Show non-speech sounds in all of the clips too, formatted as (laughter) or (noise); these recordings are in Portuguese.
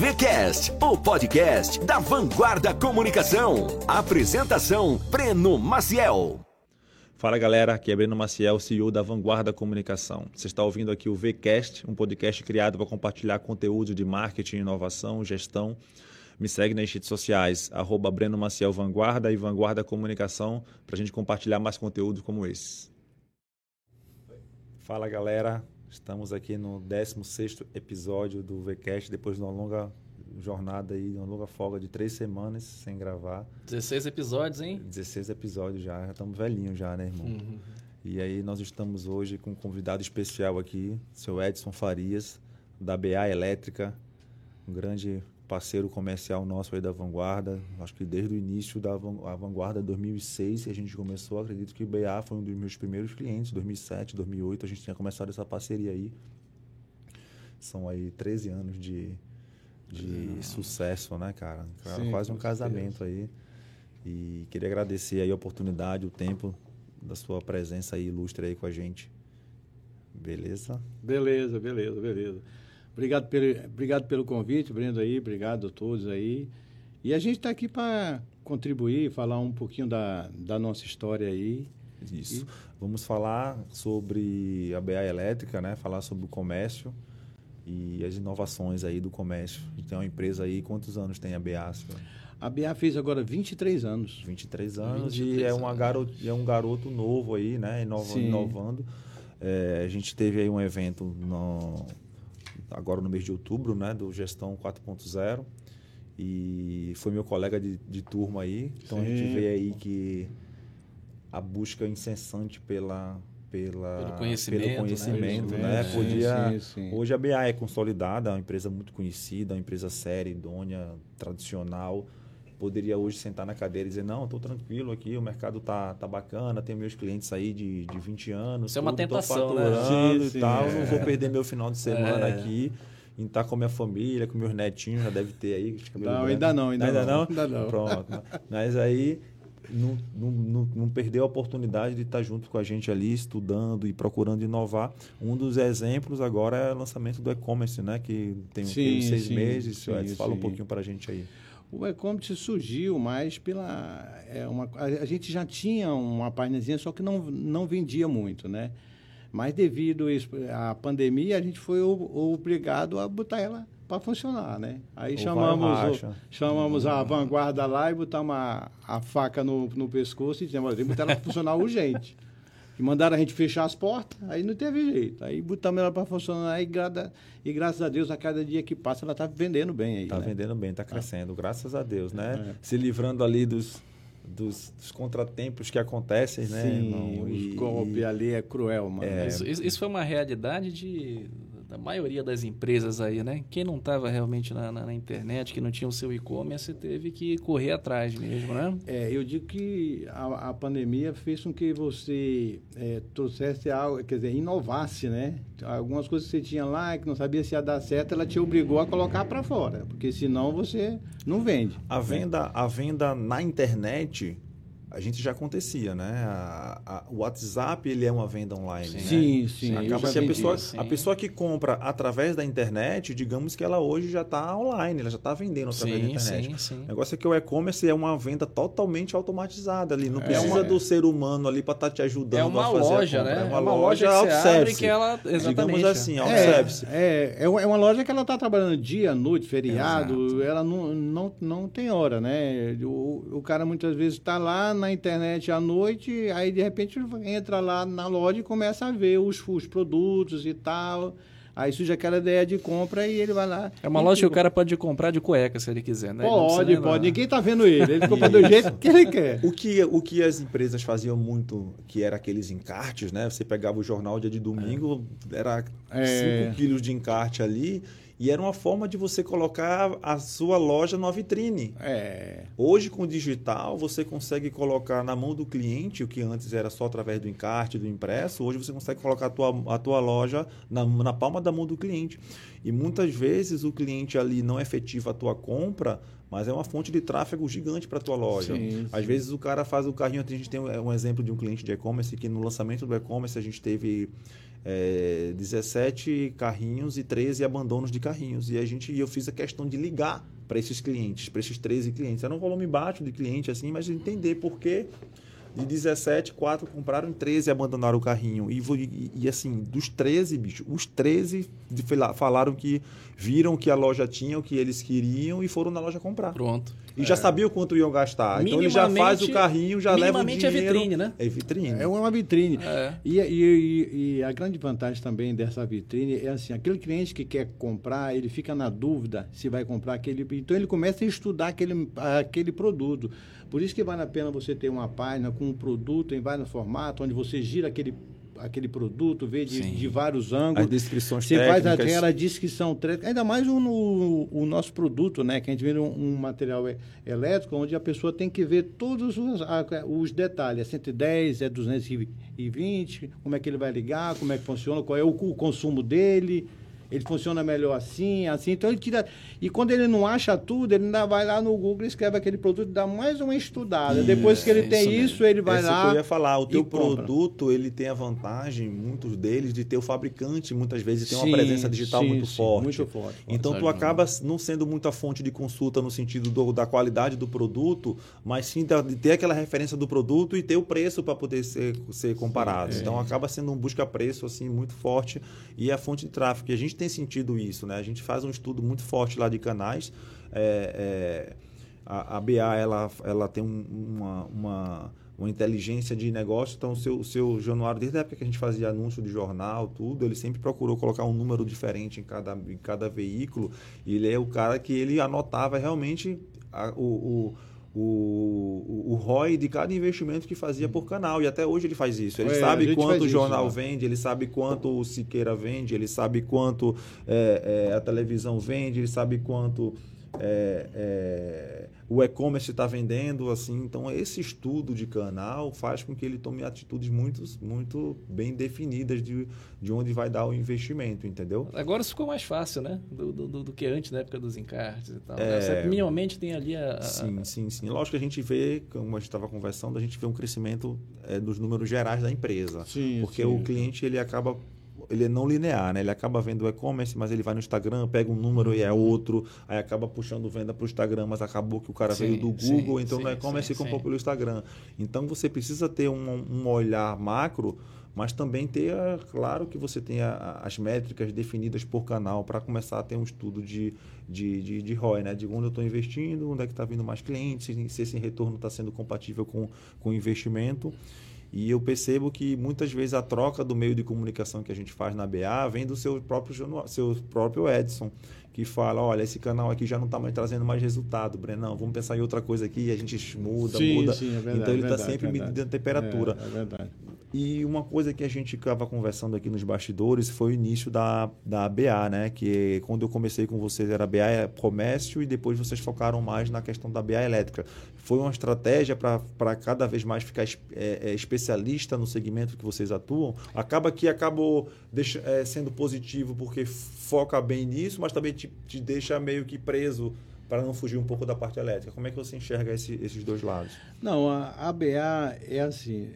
VCast, o podcast da Vanguarda Comunicação. Apresentação: Breno Maciel. Fala galera, aqui é Breno Maciel, CEO da Vanguarda Comunicação. Você está ouvindo aqui o VCast, um podcast criado para compartilhar conteúdo de marketing, inovação, gestão. Me segue nas redes sociais, arroba Breno Maciel Vanguarda e Vanguarda Comunicação, para a gente compartilhar mais conteúdo como esse. Fala galera, estamos aqui no 16º episódio do VCast, depois de uma longa jornada aí, uma longa folga de três semanas sem gravar. 16 episódios, hein? 16 episódios já, já estamos velhinhos já, né, irmão? Uhum. E aí nós estamos hoje com um convidado especial aqui, seu Edson Farias, da BA Elétrica, um grande parceiro comercial nosso aí da Vanguarda. Acho que desde o início da Vanguarda 2006 que a gente começou, acredito que o BA foi um dos meus primeiros clientes, 2007, 2008, a gente tinha começado essa parceria aí. São aí 13 anos de, de sucesso, né, cara? Sim, Quase um casamento aí. E queria agradecer aí a oportunidade, o tempo da sua presença aí ilustre aí com a gente. Beleza? Beleza, beleza, beleza. Obrigado pelo, obrigado pelo convite, Brendo aí, obrigado a todos aí. E a gente está aqui para contribuir, falar um pouquinho da, da nossa história aí. Isso. E... Vamos falar sobre a BA Elétrica, né? Falar sobre o comércio e as inovações aí do comércio. A gente tem uma empresa aí, quantos anos tem a BA? A BA fez agora 23 anos. 23 anos 23 e é, uma garoto, é um garoto novo aí, né? Inova, inovando. É, a gente teve aí um evento no, agora no mês de outubro, né? Do Gestão 4.0 e foi meu colega de, de turma aí. Então Sim. a gente vê aí que a busca incessante pela pela, pelo conhecimento, pelo conhecimento né? né? Podia, sim, sim. Hoje a BA é consolidada, é uma empresa muito conhecida, uma empresa séria, idônea, tradicional. Poderia hoje sentar na cadeira e dizer, não, estou tranquilo aqui, o mercado tá, tá bacana, tenho meus clientes aí de, de 20 anos. Isso é uma tentação, né? Sim, e tal, é. não vou perder meu final de semana é. aqui em estar com a minha família, com meus netinhos, já deve ter aí. Não, ainda não, ainda, ainda não. não. Ainda não. Pronto. Mas aí não, não, não, não perdeu a oportunidade de estar junto com a gente ali, estudando e procurando inovar. Um dos exemplos agora é o lançamento do e-commerce, né? Que tem sim, seis sim, meses. Sim, fala um pouquinho para a gente aí. O e-commerce surgiu mais pela. É, uma, a, a, gente já tinha uma páginazinha, só que não, não vendia muito, né? Mas devido à pandemia, a gente foi obrigado a botar ela para funcionar, né? Aí chamamos, o, chamamos a vanguarda lá e botamos a, a faca no, no pescoço e dizemos, que botar ela para funcionar urgente. E mandaram a gente fechar as portas, aí não teve jeito. Aí botamos ela para funcionar e, grada, e graças a Deus, a cada dia que passa, ela está vendendo bem aí. Está né? vendendo bem, está crescendo, ah. graças a Deus, né? É. Se livrando ali dos, dos, dos, contratempos que acontecem, né? Sim, o golpe ali é cruel, mano. É, isso, isso, foi uma realidade de da maioria das empresas aí, né? Quem não estava realmente na, na, na, internet, que não tinha o seu e-commerce, teve que correr atrás mesmo, né? É, eu digo que a, a pandemia fez com que você é, trouxesse algo, quer dizer, inovasse, né? Algumas coisas que você tinha lá que não sabia se ia dar certo, ela te obrigou a colocar para fora, porque senão você não vende. A venda, a venda na internet a gente já acontecia, né? A, a, o WhatsApp ele é uma venda online. Sim, né? sim. sim. Acaba que a pessoa, a pessoa que compra através da internet, digamos que ela hoje já está online, ela já está vendendo através sim, da internet. Sim, sim. O negócio é que o e-commerce é uma venda totalmente automatizada ali. Não é precisa uma... do ser humano ali para estar tá te ajudando é uma a fazer loja, a compra. Né? É uma, é uma loja, loja que ela exatamente. Digamos assim, autosservice. É, é, é uma loja que ela está trabalhando dia, noite, feriado, Exato. ela não, não, não tem hora, né? O, o cara muitas vezes está lá na internet noite, aí de repente entra lá na loja e começa a ver os, os produtos e tal. Aí surge aquela ideia de compra e ele vai lá. É uma loja que o cara pode comprar de cueca se ele quiser, né? Pode, pode. Ninguém tá vendo ele. Ele compra do jeito que ele quer. O que, o que as empresas faziam muito, que era aqueles encartes, né? Você pegava o jornal dia de domingo, é. era 5 é. quilos de encarte ali e era uma forma de você colocar a sua loja numa vitrine. É. Hoje, com o digital, você consegue colocar na mão do cliente, o que antes era só através do encarte, do impresso, hoje você consegue colocar a tua, a tua loja na, na palma da mão do cliente. E muitas vezes o cliente ali não efetiva a tua compra, mas é uma fonte de tráfego gigante para a tua loja. Sim, Às sim. vezes o cara faz o carrinho, a gente tem um exemplo de um cliente de e-commerce que no lançamento do e-commerce a gente teve é, 17 carrinhos e 13 abandonos de carrinhos. E a gente, eu fiz a questão de ligar para esses clientes, para esses 13 clientes. Era um volume baixo de cliente, assim, mas entender por que de 17, 4 compraram 13 e abandonaram o carrinho. E, e, e, assim, dos 13, bicho, os 13 falaram que viram que a loja tinha o que eles queriam e foram na loja comprar. Pronto. E é. já sabia o quanto iam gastar. Então ele já faz o carrinho, já leva o dinheiro. é vitrine, né? É vitrine. É uma vitrine. É. E, e, e, a grande vantagem também dessa vitrine é assim, aquele cliente que quer comprar, ele fica na dúvida se vai comprar aquele... Então ele começa a estudar aquele, aquele produto. Por isso que vale a pena você ter uma página com um produto em vários formatos, onde você gira aquele aquele produto, vê de, de vários ângulos. As descrições Você técnicas. faz aquela descrição técnica, ainda mais o, o, o, nosso produto, né? Que a gente vê um, um, material elétrico, onde a pessoa tem que ver todos os, os detalhes. É 110, é 220, como é que ele vai ligar, como é que funciona, qual é o, o consumo dele ele funciona melhor assim, assim. Então ele tira. E quando ele não acha tudo, ele ainda vai lá no Google, escreve aquele produto, dá mais uma estudada. Depois que ele tem isso, ele vai lá. Que eu ia falar, o teu produto, ele tem a vantagem, muitos deles, de ter o fabricante, muitas vezes, tem uma sim, presença digital sim, muito, sim, forte. muito forte. Então tu acaba não sendo muita fonte de consulta no sentido do, da qualidade do produto, mas sim de ter aquela referência do produto e ter o preço para poder ser, ser comparado. É. Então acaba sendo um busca-preço assim muito forte e a fonte de tráfego. E a gente tem sentido isso, né? A gente faz um estudo muito forte lá de canais. É, é, a, a, BA ela, ela tem um, uma, uma, uma, inteligência de negócio, então o seu, o seu Januário, desde a época que a gente fazia anúncio de jornal, tudo, ele sempre procurou colocar um número diferente em cada, em cada veículo. E ele é o cara que ele anotava realmente a, o, o o, o, ROI de cada investimento que fazia por canal. E até hoje ele faz isso. Ele é, sabe quanto o jornal isso, né? vende, ele sabe quanto o Siqueira vende, ele sabe quanto é, é, a televisão vende, ele sabe quanto é, é, o e-commerce está vendendo, assim. Então, esse estudo de canal faz com que ele tome atitudes muito, muito bem definidas de, de onde vai dar o investimento, entendeu? Agora isso ficou mais fácil, né? Do, do, do que antes, na época dos encartes e tal. Né? É... Você minimamente tem ali a, a... Sim, sim, sim. Lógico que a gente vê, como a gente estava conversando, a gente vê um crescimento é, dos números gerais da empresa. Sim, porque sim. o cliente, ele acaba ele é não linear, né? Ele acaba vendo o e-commerce, mas ele vai no Instagram, pega um número e é outro, aí acaba puxando venda para o Instagram, mas acabou que o cara sim, veio do Google, sim, então sim, no e-commerce comprou pelo Instagram. Então você precisa ter um, um olhar macro, mas também ter, claro, que você tenha as métricas definidas por canal para começar a ter um estudo de, de, de, de ROI, né? De onde eu estou investindo, onde é que está vindo mais clientes, se esse retorno está sendo compatível com, com o investimento. E eu percebo que muitas vezes a troca do meio de comunicação que a gente faz na BA vem do seu próprio, seu próprio Edson, que fala, olha, esse canal aqui já não está mais trazendo mais resultado, Brenão, vamos pensar em outra coisa aqui, e a gente muda, sim, muda. Sim, é verdade, então ele está sempre é medindo a temperatura. É, é verdade. E uma coisa que a gente estava conversando aqui nos bastidores foi o início da, da BA, né? Que quando eu comecei com vocês era BA comércio e depois vocês focaram mais na questão da BA elétrica. Foi uma estratégia para cada vez mais ficar é, é, especialista no segmento que vocês atuam? Acaba que acabou deixa, é, sendo positivo porque foca bem nisso, mas também te, te deixa meio que preso para não fugir um pouco da parte elétrica. Como é que você enxerga esse, esses dois lados? Não, a, a BA é assim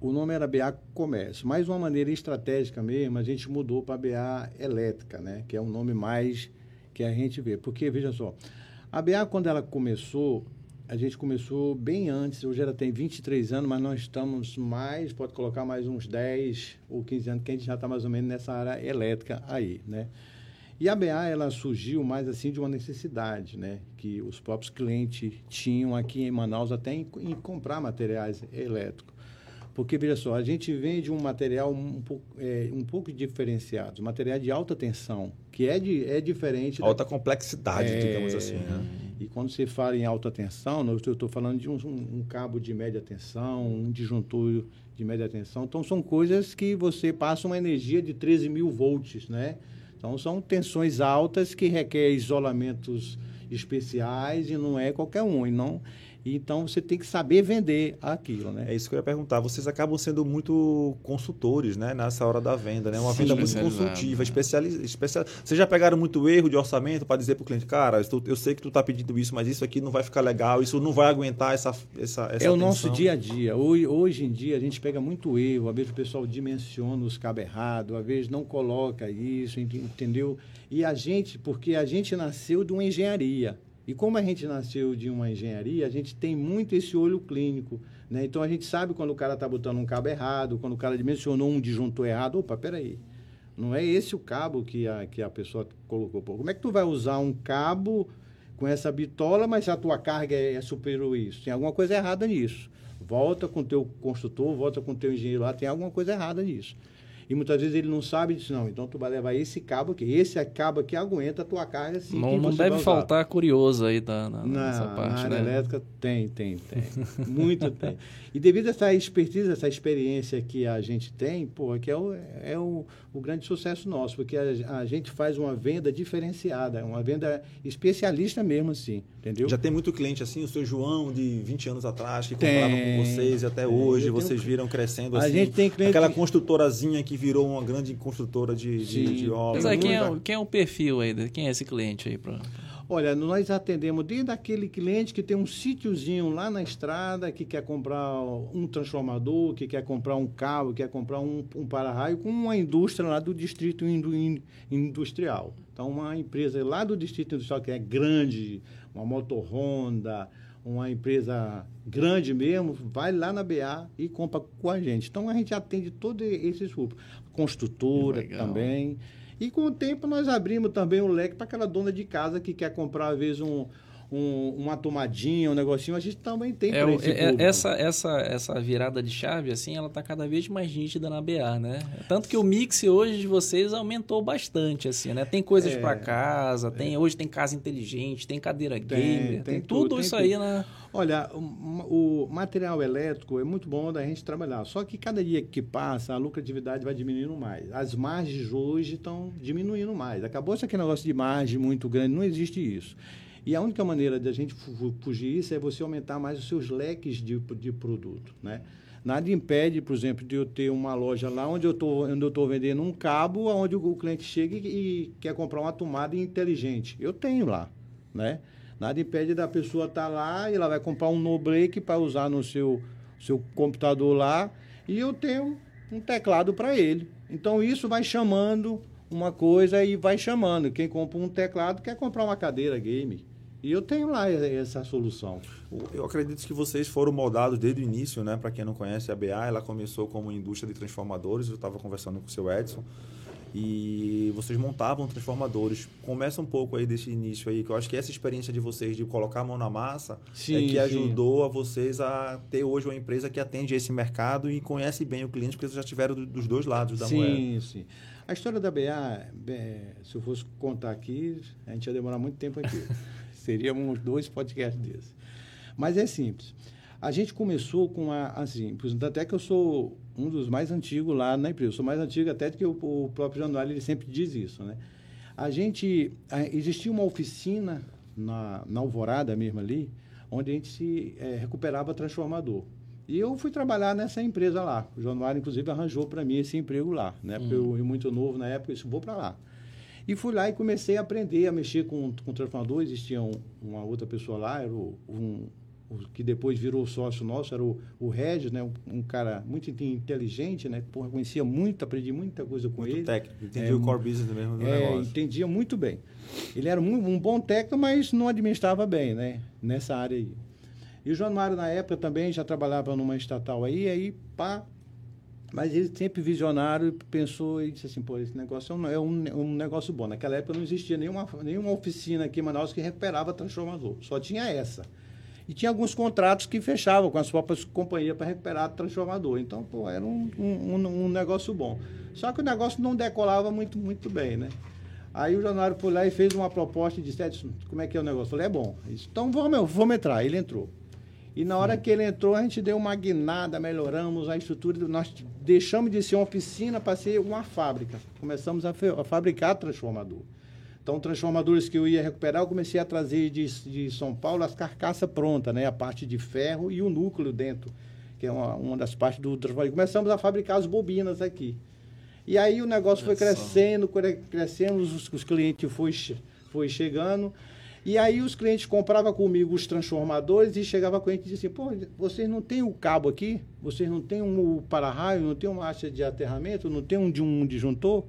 o nome era BA Comércio, mas uma maneira estratégica mesmo, a gente mudou para BA Elétrica, né? que é um nome mais que a gente vê. Porque, veja só, a BA, quando ela começou, a gente começou bem antes, hoje ela tem 23 anos, mas nós estamos mais, pode colocar mais uns 10 ou 15 anos, que a gente já está mais ou menos nessa área elétrica aí, né? E a BA, ela surgiu mais assim de uma necessidade, né? Que os próprios clientes tinham aqui em Manaus até em, em comprar materiais elétricos. Porque, veja só, a gente vende um material um pouco, é, um pouco diferenciado, material de alta tensão, que é, de, é diferente... Alta da... complexidade, é, digamos assim, né? E quando você fala em alta tensão, eu estou falando de um, um, cabo de média tensão, um disjuntor de média tensão. Então, são coisas que você passa uma energia de 13 mil volts, né? Então, são tensões altas que requerem isolamentos especiais e não é qualquer um. E não, Então você tem que saber vender aquilo, né? É isso que eu ia perguntar. Vocês acabam sendo muito consultores, né? Nessa hora da venda, né? Uma Sim, venda muito consultiva, especializ... especial. Vocês já pegaram muito erro de orçamento para dizer para o cliente, cara, eu sei que tu está pedindo isso, mas isso aqui não vai ficar legal, isso não vai aguentar essa essa, essa É atenção. o nosso dia a dia. Hoje, hoje em dia a gente pega muito erro. Às vezes o pessoal dimensiona os cabos errado, às vezes não coloca isso, entendeu? E a gente, porque a gente nasceu de uma engenharia. E como a gente nasceu de uma engenharia, a gente tem muito esse olho clínico. Né? Então a gente sabe quando o cara está botando um cabo errado, quando o cara dimensionou um disjuntor errado. Opa, peraí. Não é esse o cabo que a, que a pessoa colocou. Pô, como é que tu vai usar um cabo com essa bitola, mas a tua carga é, é superior a isso? Tem alguma coisa errada nisso. Volta com o teu construtor, volta com o teu engenheiro lá, tem alguma coisa errada nisso. E muitas vezes ele não sabe disso, não. Então tu vai levar esse cabo aqui. Esse é cabo aqui aguenta a tua carga assim. Não, não deve faltar curioso aí da, na, na, nessa parte. Na área né? elétrica tem, tem, tem. (laughs) Muito tem. E devido a essa expertise, essa experiência que a gente tem, pô, que é o, é o, o grande sucesso nosso, porque a, a gente faz uma venda diferenciada, uma venda especialista mesmo, assim, entendeu? Já tem muito cliente assim, o seu João de 20 anos atrás, que tem, comprava com vocês e até hoje, vocês viram crescendo assim. A gente tem cliente... Aquela construtorazinha que virou uma grande construtora de, de, de obras. Mas aí, quem, é, quem é o perfil aí? Quem é esse cliente aí? Pra... Olha, nós atendemos desde aquele cliente que tem um sítiozinho lá na estrada, que quer comprar um transformador, que quer comprar um cabo, quer comprar um, um para-raio com uma indústria lá do distrito industrial. Então, uma empresa lá do distrito industrial que é grande, uma motor Honda, uma empresa grande mesmo, vai lá na BA e compra com a gente. Então a gente atende todos esses grupos. Construtora também. E com o tempo nós abrimos também o leque para aquela dona de casa que quer comprar, às vezes, um, um, uma tomadinha, um negocinho, a gente também tem é, é, essa, essa, essa virada de chave, assim, ela está cada vez mais nítida na BA, né? Tanto que o mix hoje de vocês aumentou bastante, assim, né? Tem coisas é, para casa, tem, é. hoje tem casa inteligente, tem cadeira tem, gamer, tem, tem tudo, tudo isso aí, né? Olha, o, o, material elétrico é muito bom da gente trabalhar, só que cada dia que passa, a lucratividade vai diminuindo mais. As margens hoje estão diminuindo mais. Acabou esse aquele negócio de margem muito grande, não existe isso. E a única maneira de a gente fugir isso é você aumentar mais os seus leques de, de produto, né? Nada impede, por exemplo, de eu ter uma loja lá onde eu estou onde eu vendendo um cabo, onde o cliente chega e, e quer comprar uma tomada inteligente. Eu tenho lá, né? Nada impede da pessoa estar tá lá e ela vai comprar um no break para usar no seu, seu computador lá e eu tenho um teclado para ele. Então isso vai chamando uma coisa e vai chamando. Quem compra um teclado quer comprar uma cadeira game. E eu tenho lá essa solução. Eu acredito que vocês foram moldados desde o início, né? Para quem não conhece a BA, ela começou como indústria de transformadores. Eu estava conversando com o seu Edson e vocês montavam transformadores. Começa um pouco aí desse início aí, que eu acho que essa experiência de vocês de colocar a mão na massa sim, é que sim. ajudou a vocês a ter hoje uma empresa que atende esse mercado e conhece bem o cliente, porque vocês já tiveram dos dois lados da sim, moeda. Sim, sim. A história da BA, se eu fosse contar aqui, a gente ia demorar muito tempo aqui. (laughs) Seríamos dois podcasts desses. Mas é simples. A gente começou com a, assim, até que eu sou um dos mais antigos lá na empresa. Eu sou mais antigo até do que o, o próprio Januário, ele sempre diz isso, né? A gente, a, existia uma oficina na, na Alvorada mesmo ali, onde a gente se é, recuperava transformador. E eu fui trabalhar nessa empresa lá. O Januário, inclusive, arranjou para mim esse emprego lá, né? Porque eu, eu muito novo na época, eu disse, vou para lá. E fui lá e comecei a aprender a mexer com, com transformador. Existia um, uma outra pessoa lá, era o, um, o, que depois virou sócio nosso, era o, o Regis, né? Um, um, cara muito inteligente, né? Porra, conhecia muito, aprendi muita coisa com muito ele. técnico, entendia é, o core business mesmo do é, negócio. Entendia muito bem. Ele era um, um bom técnico, mas não administrava bem, né? Nessa área aí. E o João Mário, na época, também já trabalhava numa estatal aí, aí, pá, mas ele sempre visionário pensou e disse assim, pô, esse negócio é um, é um, um, negócio bom. Naquela época não existia nenhuma, nenhuma oficina aqui em Manaus que recuperava transformador. Só tinha essa. E tinha alguns contratos que fechavam com as próprias companhias para recuperar transformador. Então, pô, era um, um, um, negócio bom. Só que o negócio não decolava muito, muito bem, né? Aí o Januário foi lá e fez uma proposta e disse, como é que é o negócio? Eu falei, é bom. Disse, então vamos, vamos entrar. Ele entrou. E na hora que ele entrou, a gente deu uma guinada, melhoramos a estrutura. Nós deixamos de ser uma oficina para ser uma fábrica. Começamos a, a fabricar transformador. Então, transformadores que eu ia recuperar, eu comecei a trazer de, de São Paulo as carcaças prontas, né? A parte de ferro e o núcleo dentro, que é uma, uma das partes do transformador. Começamos a fabricar as bobinas aqui. E aí o negócio foi crescendo, crescendo, os, os clientes foi, foi chegando. E aí os clientes compravam comigo os transformadores e chegava com a gente e dizia assim, pô, vocês não tem o cabo aqui? Vocês não tem um para-raio, não tem uma haste de aterramento, não tem um, de um disjuntor?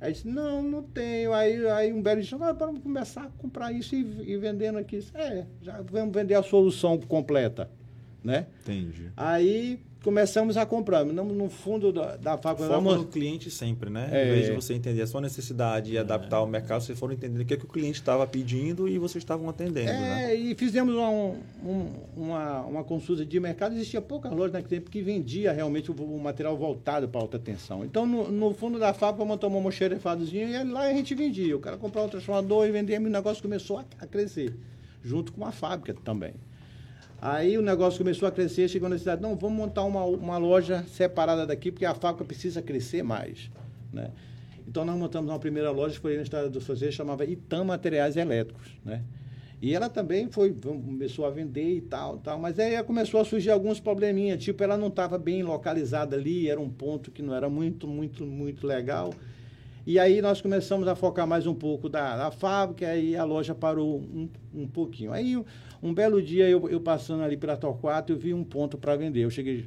Aí disse, não, não tenho. Aí, aí um belo disse, ah, vamos começar a comprar isso e, e vendendo aqui. É, já vamos vender a solução completa, né? Entendi. Aí começamos a comprar. No, no fundo da, da fábrica... Foco no cliente sempre, né? É... Em vez de você entender a sua necessidade e é. adaptar ao mercado, vocês foram entendendo o que, é que o cliente estava pedindo e vocês estavam atendendo, é, né? e fizemos uma, um, uma, uma consulta de mercado. Existia poucas lojas naquele tempo que vendia realmente o, o material voltado para alta tensão. Então, no, no, fundo da fábrica, montamos um moxerefadozinho e lá a gente vendia. O cara comprava um transformador e vendia e o negócio começou a, a crescer, junto com a fábrica também. Aí o negócio começou a crescer, chegou na cidade, não, vamos montar uma, uma loja separada daqui, porque a fábrica precisa crescer mais. Né? Então nós montamos uma primeira loja que foi na estrada do Fazer, chamava Itam Materiais Elétricos. Né? E ela também foi, começou a vender e tal, tal, mas aí começou a surgir alguns probleminhas, tipo, ela não estava bem localizada ali, era um ponto que não era muito, muito, muito legal. E aí nós começamos a focar mais um pouco da, da fábrica e a loja parou um, um pouquinho. Aí um belo dia, eu, eu passando ali pela Torquato, eu vi um ponto para vender. Eu cheguei,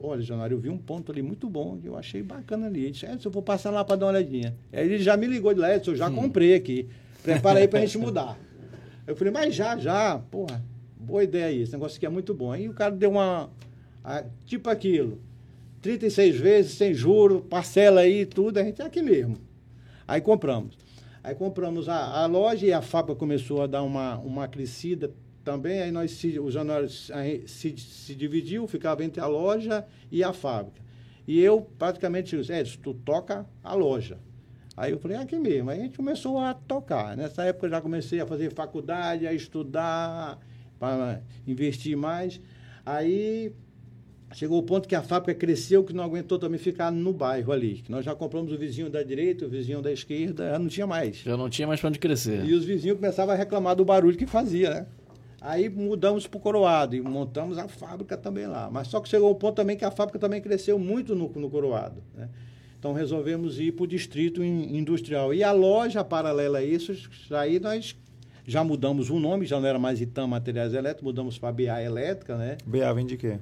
olha, Januário, eu vi um ponto ali muito bom, que eu achei bacana ali. Ele disse, Edson, eu vou passar lá para dar uma olhadinha. Aí ele já me ligou de lá, Edson, eu já hum. comprei aqui. Prepara aí para a gente (laughs) mudar. Eu falei, mas já, já, porra, boa ideia aí, esse negócio aqui é muito bom. Aí o cara deu uma, a, tipo aquilo, 36 vezes, sem juro, parcela aí tudo, a gente é aqui mesmo. Aí compramos. Aí compramos a, a loja e a fábrica começou a dar uma, uma crescida também, aí nós se, o se, se dividiu, ficava entre a loja e a fábrica. E eu praticamente disse, tu toca a loja. Aí eu falei, é aqui mesmo. Aí a gente começou a tocar. Nessa época eu já comecei a fazer faculdade, a estudar, para investir mais. Aí chegou o ponto que a fábrica cresceu, que não aguentou também ficar no bairro ali. Nós já compramos o vizinho da direita, o vizinho da esquerda, já não tinha mais. Já não tinha mais para onde crescer. E os vizinhos começavam a reclamar do barulho que fazia, né? Aí mudamos para o Coroado e montamos a fábrica também lá. Mas só que chegou o ponto também que a fábrica também cresceu muito no, no Coroado. Né? Então resolvemos ir para o distrito industrial. E a loja paralela a isso, aí nós já mudamos o nome, já não era mais Itam Materiais Elétricos, mudamos para BA Elétrica, né? BA vem de quê?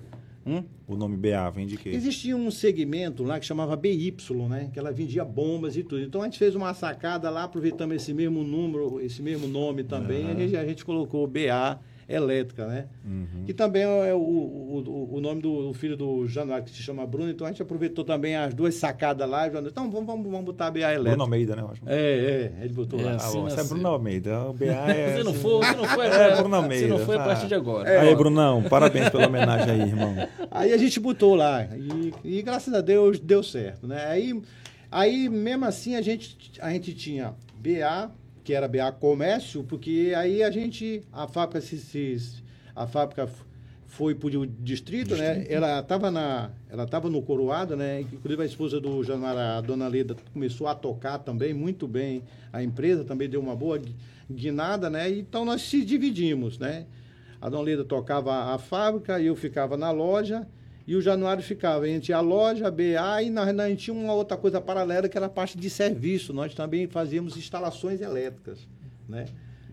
Hum? O nome BA vem de quê? Existia um segmento lá que chamava BY, né? Que ela vendia bombas e tudo. Então a gente fez uma sacada lá, aproveitamos esse mesmo número, esse mesmo nome também, a, gente, a gente colocou BA elétrica, né? Uhum. Que também é o, o, o nome do filho do Januário, que se chama Bruno, então a gente aproveitou também as duas sacadas lá. Então vamos, vamos, vamos botar a BA elétrica. Bruno Almeida, né? É, é, ele botou é, lá. Assim, ah, assim. é Bruno Almeida, o BA (laughs) é... se não for, se não for, (laughs) é, é Bruno Almeida. Se não foi, a partir de agora. É, aí, Brunão, parabéns pela homenagem aí, irmão. (laughs) Aí a gente botou lá, e, e graças a Deus deu certo, né? Aí, aí mesmo assim, a gente, a gente tinha BA, que era BA Comércio, porque aí a gente, a fábrica se, se a fábrica foi para o distrito, né? Ela estava na, ela estava no Coroado, né? Inclusive a esposa do Januário, a dona Leda, começou a tocar também muito bem. A empresa também deu uma boa guinada, né? Então nós se dividimos, né? A dona Leda tocava a fábrica eu ficava na loja. E o Januário ficava entre a loja, a BA e nós, nós tinha uma outra coisa paralela que era a parte de serviço. Nós também fazíamos instalações elétricas, né?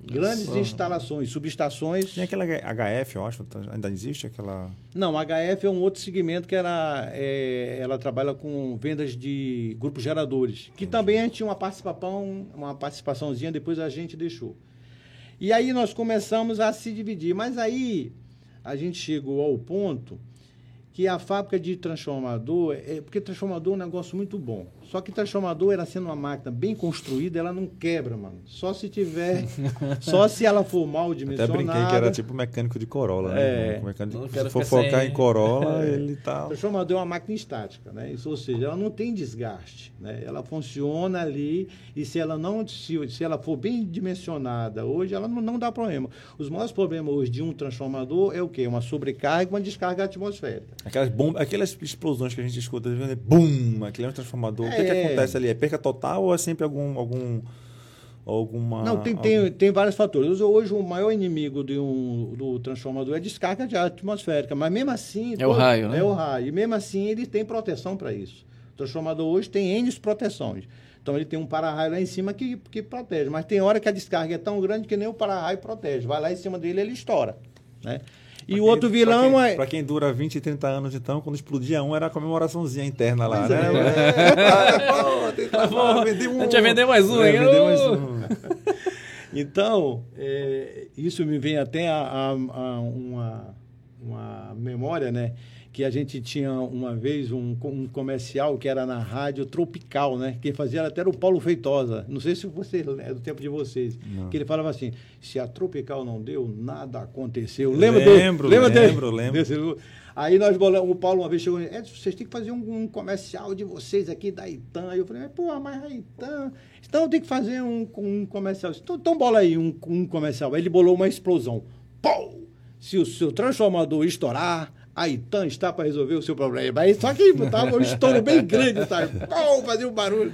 Grandes instalações, subestações. Tem aquela HF, eu acho, ainda existe aquela. Não, a HF é um outro segmento que era, é, ela trabalha com vendas de grupos geradores, que Entendi. também a gente tinha uma participação, uma participaçãozinha, depois a gente deixou. E aí nós começamos a se dividir, mas aí a gente chegou ao ponto que a fábrica de transformador, é, porque transformador é um negócio muito bom. Só que transformador, ela sendo uma máquina bem construída, ela não quebra, mano. Só se tiver. (laughs) só se ela for mal dimensionada. Até brinquei que era tipo mecânico de Corolla, né? É. Mecânico, se for focar sem... em Corolla, (laughs) é. ele tá. Transformador é uma máquina estática, né? Isso, ou seja, ela não tem desgaste. Né? Ela funciona ali e se ela não. Se, se ela for bem dimensionada hoje, ela não, não dá problema. Os maiores problemas hoje de um transformador é o quê? Uma sobrecarga e uma descarga atmosférica. Aquelas, bombas, aquelas explosões que a gente escuta, bum, aquele é um transformador. É. O que, que é. acontece ali? É perca total ou é sempre algum, algum, alguma. Não, tem, tem, tem vários fatores. Hoje, o maior inimigo de um, do transformador é a descarga de atmosférica, mas mesmo assim. É todo, o raio, né? É o raio. E mesmo assim, ele tem proteção para isso. O transformador hoje tem N proteções. Então, ele tem um para-raio lá em cima que, que protege. Mas tem hora que a descarga é tão grande que nem o para-raio protege. Vai lá em cima dele ele estoura. Né? E o outro vilão pra quem, é. Para quem dura 20, 30 anos, então, quando explodia um, era a comemoraçãozinha interna lá, né? (laughs) A gente vai vender mais um, hein? Vender mais um. (laughs) então, é, isso me vem até a, a, a uma, uma memória, né? Que a gente tinha uma vez um, um, comercial que era na rádio Tropical, né? Quem fazia até era o Paulo Feitosa. Não sei se você é do tempo de vocês. Não. Que ele falava assim: se a Tropical não deu, nada aconteceu. Lembra lembro, do, lembra lembro, lembro. Desse, aí nós o Paulo uma vez chegou e disse: vocês têm que fazer um, um, comercial de vocês aqui da Itan. Aí eu falei: pô, mas a Itan. Então tem que fazer um, um comercial. Então, então bola aí um, um comercial. Aí ele bolou uma explosão. Pô! Se o seu transformador estourar, a Itan está para resolver o seu problema. Aí, só que estava um estouro bem grande, sabe? Pau, fazia um barulho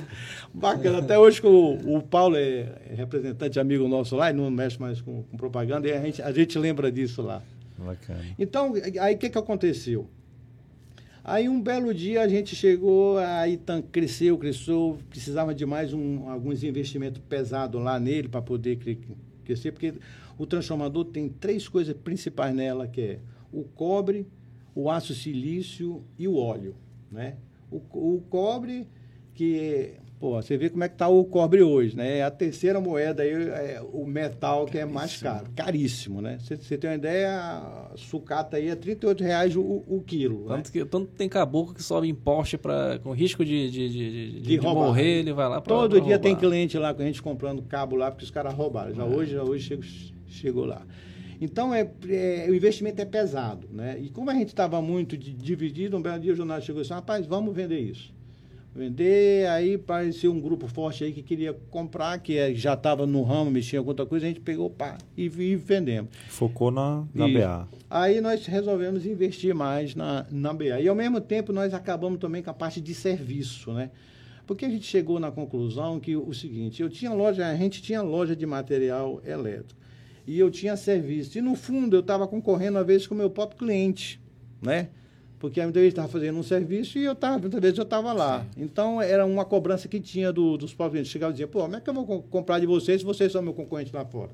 bacana. Até hoje que o, o Paulo é representante amigo nosso lá, e não mexe mais com, com, propaganda, e a gente, a gente lembra disso lá. Bacana. Então, aí o que, que aconteceu? Aí um belo dia a gente chegou, a Itan cresceu, cresceu, precisava de mais um, alguns investimentos pesados lá nele para poder crescer, porque o transformador tem três coisas principais nela, que é o cobre, o aço silício e o óleo, né? O, o cobre, que, pô, você vê como é que está o cobre hoje, né? É a terceira moeda aí, é o metal que é mais caro, caríssimo, né? Você tem uma ideia, a sucata aí é 38 reais o, o quilo, tanto né? Que, tanto tem caboclo que sobe em Porsche pra, com risco de, de, de, de, morrer, ele vai lá para Todo dia roubar. tem cliente lá com a gente comprando cabo lá, porque os caras roubaram. Já é. hoje, já hoje chegou, chegou lá. Então, é, é, o investimento é pesado. Né? E como a gente estava muito dividido, um belo dia o jornal chegou e disse, rapaz, vamos vender isso. Vender, aí apareceu um grupo forte aí que queria comprar, que é, já estava no ramo, mexia com outra coisa, a gente pegou, pá, e, e vendemos. Focou na, na BA. Aí nós resolvemos investir mais na, na BA. E ao mesmo tempo nós acabamos também com a parte de serviço, né? Porque a gente chegou na conclusão que o seguinte, eu tinha loja, a gente tinha loja de material elétrico e eu tinha serviço. E no fundo eu estava concorrendo às vezes com o meu próprio cliente, né? Porque muitas vezes estava fazendo um serviço e eu estava, muitas vezes eu estava lá. Sim. Então era uma cobrança que tinha do, dos próprios clientes. Chegava e dizia, pô, como é que eu vou comprar de vocês se vocês são meu concorrente lá fora?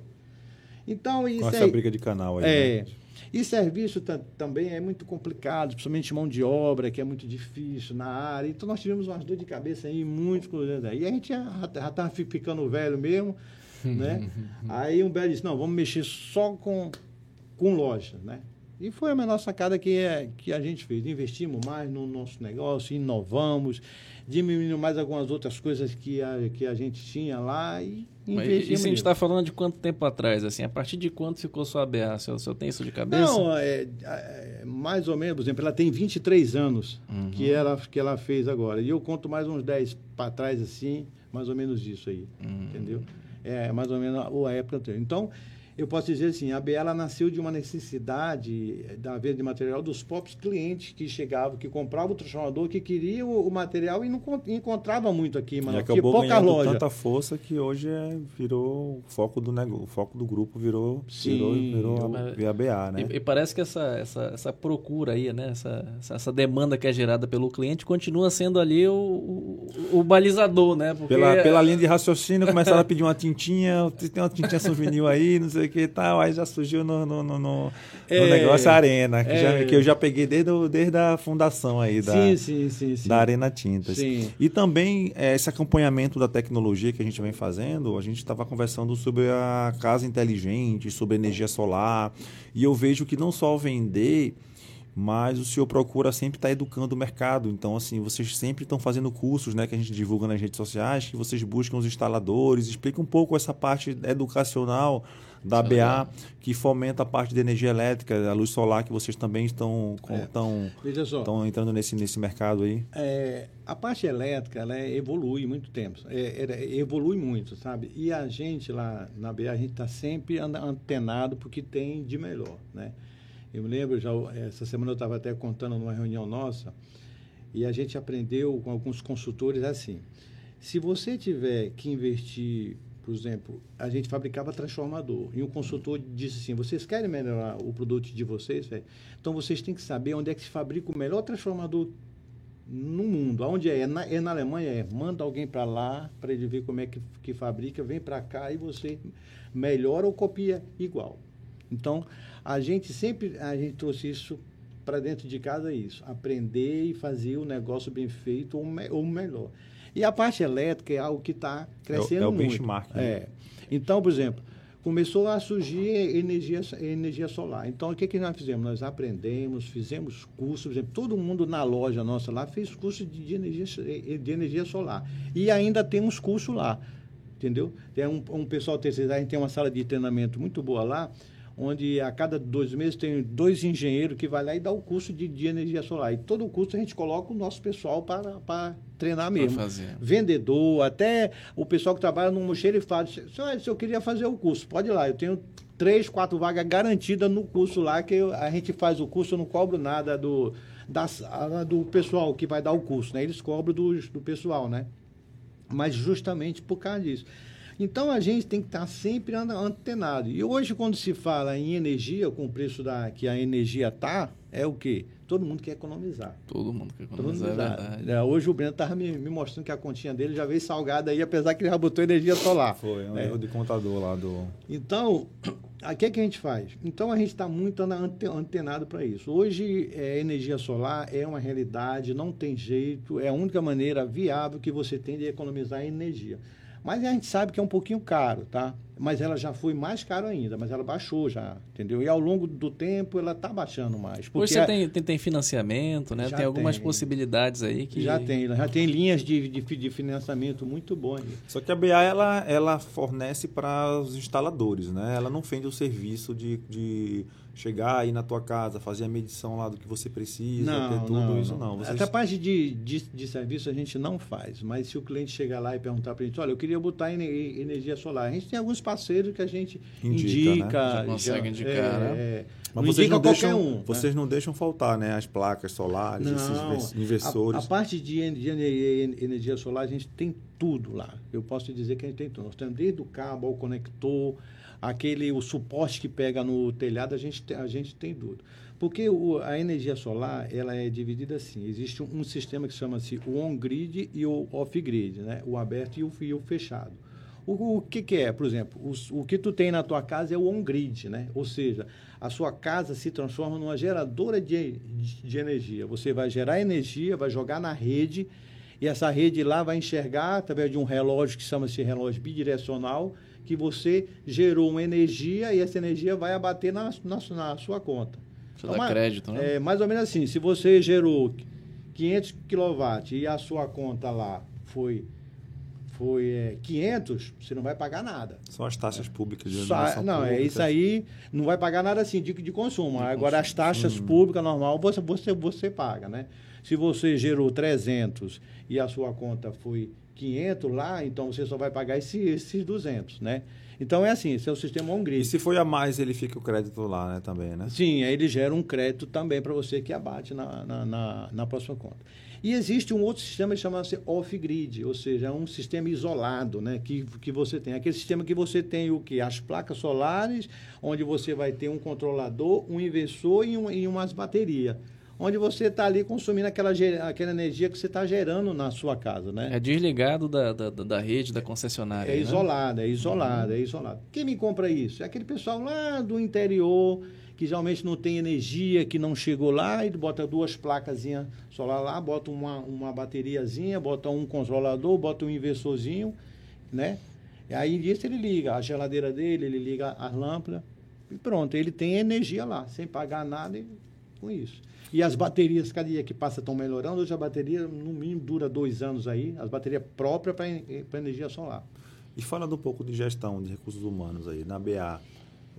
Então, isso Com essa aí, briga de canal aí. É. Né? E serviço também é muito complicado, principalmente mão de obra, que é muito difícil na área. Então, nós tivemos umas dor de cabeça aí, muito. E a gente já estava ficando velho mesmo, (laughs) né? Aí um belo disse, não, vamos mexer só com, com loja, né? E foi a menor sacada que, é, que a gente fez. Investimos mais no nosso negócio, inovamos, diminuímos mais algumas outras coisas que a, que a gente tinha lá e investimos. Isso a gente está falando de quanto tempo atrás? Assim, a partir de quanto ficou sua BA? O senhor tem isso de cabeça? Não, é, é, mais ou menos, por exemplo, ela tem 23 anos uhum. que, ela, que ela fez agora. E eu conto mais uns 10 para trás, assim, mais ou menos isso aí, uhum. entendeu? É mais ou menos a época. Então, eu posso dizer assim, a BL nasceu de uma necessidade da venda de material dos próprios clientes que chegavam, que compravam o transformador, que queriam o, material e não encontrava muito aqui, mano. E acabou pouca loja. tanta força que hoje é, virou o foco do negócio, o foco do grupo virou, Sim, virou, virou a, a BA, né? E, e, parece que essa, essa, essa procura aí, né? Essa, essa demanda que é gerada pelo cliente continua sendo ali o, o, o balizador, né? Porque... Pela, pela linha de raciocínio, começaram a pedir uma tintinha, tem uma tintinha souvenir aí, não sei que tal, aí já surgiu no, no, no, no é, negócio Arena, que, é, já, que, eu já peguei desde, desde a fundação aí da, sim, sim, sim, sim. da Arena Tintas. Sim. E também é, esse acompanhamento da tecnologia que a gente vem fazendo, a gente estava conversando sobre a casa inteligente, sobre energia solar, e eu vejo que não só vender mas o senhor procura sempre estar tá educando o mercado. Então, assim, vocês sempre estão fazendo cursos, né, que a gente divulga nas redes sociais, que vocês buscam os instaladores, explica um pouco essa parte educacional da BA, que fomenta a parte de energia elétrica, a luz solar, que vocês também estão, é. estão, estão entrando nesse, nesse mercado aí. É, a parte elétrica, ela evolui muito tempo, é, evolui muito, sabe? E a gente lá na BA, a gente está sempre antenado porque tem de melhor, né? Eu me lembro, já essa semana eu estava até contando numa reunião nossa, e a gente aprendeu com alguns consultores assim: se você tiver que investir, por exemplo, a gente fabricava transformador e um consultor disse assim: vocês querem melhorar o produto de vocês? Véio? Então vocês têm que saber onde é que se fabrica o melhor transformador no mundo. Aonde é? É na, é na Alemanha? É. Manda alguém para lá para ele ver como é que, que fabrica, vem para cá e você melhora ou copia igual. Então, a gente sempre a gente trouxe isso para dentro de casa, isso. Aprender e fazer o negócio bem feito ou, me, ou melhor. E a parte elétrica é algo que está crescendo é, é o muito. benchmark. Né? É. Então, por exemplo, começou a surgir energia, energia solar. Então, o que, que nós fizemos? Nós aprendemos, fizemos cursos, por exemplo, todo mundo na loja nossa lá fez curso de, de energia, de energia solar. E ainda temos curso lá, entendeu? Tem um, um pessoal terceirizado, a gente tem uma sala de treinamento muito boa lá, onde a cada dois meses tem dois engenheiros que vai lá e dá o curso de, de energia solar. E todo o curso a gente coloca o nosso pessoal para, para treinar mesmo. fazer. Vendedor, até o pessoal que trabalha no mocheiro e fala, se eu queria fazer o curso, pode ir lá, eu tenho três, quatro vagas garantidas no curso lá, que eu, a gente faz o curso, eu não cobro nada do, da, do pessoal que vai dar o curso, né? Eles cobram do, do pessoal, né? Mas justamente por causa disso. Então a gente tem que estar sempre antenado. E hoje, quando se fala em energia, com o preço da, que a energia está, é o quê? Todo mundo quer economizar. Todo mundo quer economizar, Todo mundo é é, hoje o Breno estava me, me, mostrando que a continha dele já veio salgada aí, apesar que ele já botou energia solar. Foi, um é. erro de contador lá do... Então, o que, é que a gente faz? Então, a gente está muito antenado para isso. Hoje, é, energia solar é uma realidade, não tem jeito, é a única maneira viável que você tem de economizar energia. Mas a gente sabe que é um pouquinho caro, tá? Mas ela já foi mais caro ainda, mas ela baixou já, entendeu? E ao longo do tempo ela está baixando mais. Porque Hoje você tem, tem, tem, financiamento, né? Tem algumas tem. possibilidades aí que... Já tem, já tem linhas de, de, de financiamento muito boas. Só que a BA, ela, ela fornece para os instaladores, né? Ela não vende o serviço de, de chegar aí na tua casa, fazer a medição lá do que você precisa, não, ter tudo não, isso, não. Vocês... Até a parte de, de, de, serviço a gente não faz, mas se o cliente chegar lá e perguntar para a gente, olha, eu queria botar energia solar, a gente tem alguns parceiros que a gente indica. indica né? já consegue já, indicar, é, né? É, mas não vocês não deixam, um, vocês né? não deixam faltar, né? As placas solares, não, esses inversores. A, a parte de, energia solar, a gente tem tudo lá. Eu posso dizer que a gente tem tudo. Nós temos desde o cabo ao conector, aquele o suporte que pega no telhado, a gente tem, a gente tem tudo. Porque o, a energia solar, ela é dividida assim. Existe um, um sistema que chama-se o on-grid e o off-grid, né? O aberto e o, e o fechado. O, o que, que, é? Por exemplo, o, o que tu tem na tua casa é o on-grid, né? Ou seja, a sua casa se transforma numa geradora de, de, de energia. Você vai gerar energia, vai jogar na rede e essa rede lá vai enxergar através de um relógio que chama-se relógio bidirecional que você gerou uma energia e essa energia vai abater na, na, na sua conta. Você então, dá crédito, né? É mais ou menos assim, se você gerou 500 kW e a sua conta lá foi foi é, 500, você não vai pagar nada. São as taxas é. públicas de Só, Não, é isso aí, não vai pagar nada assim de, de consumo. De Agora, consumo. as taxas públicas normal, você, você, você paga, né? Se você gerou 300 e a sua conta foi 500 lá, então você só vai pagar esse, esses 200, né? Então é assim, esse é o sistema on-grid. E se foi a mais, ele fica o crédito lá, né, também, né? Sim, aí ele gera um crédito também para você que abate na, na, na, na, próxima conta. E existe um outro sistema que chama-se off-grid, ou seja, é um sistema isolado, né, que, que você tem. Aquele sistema que você tem o que? As placas solares, onde você vai ter um controlador, um inversor e, um, e umas baterias onde você está ali consumindo aquela, aquela energia que você está gerando na sua casa, né? É desligado da, da, da rede, da concessionária. É né? isolado, é isolado, uhum. é isolado. Quem me compra isso? É aquele pessoal lá do interior que geralmente não tem energia, que não chegou lá, e bota duas placas solar lá, bota uma, uma bateriazinha, bota um controlador, bota um inversorzinho, né? E aí disso ele liga a geladeira dele, ele liga as lâmpadas, e pronto, ele tem energia lá, sem pagar nada com isso. E as baterias, cada dia que passa, estão melhorando. Hoje a bateria, no mínimo, dura dois anos aí. As baterias próprias para energia solar. E falando um pouco de gestão de recursos humanos aí, na BA,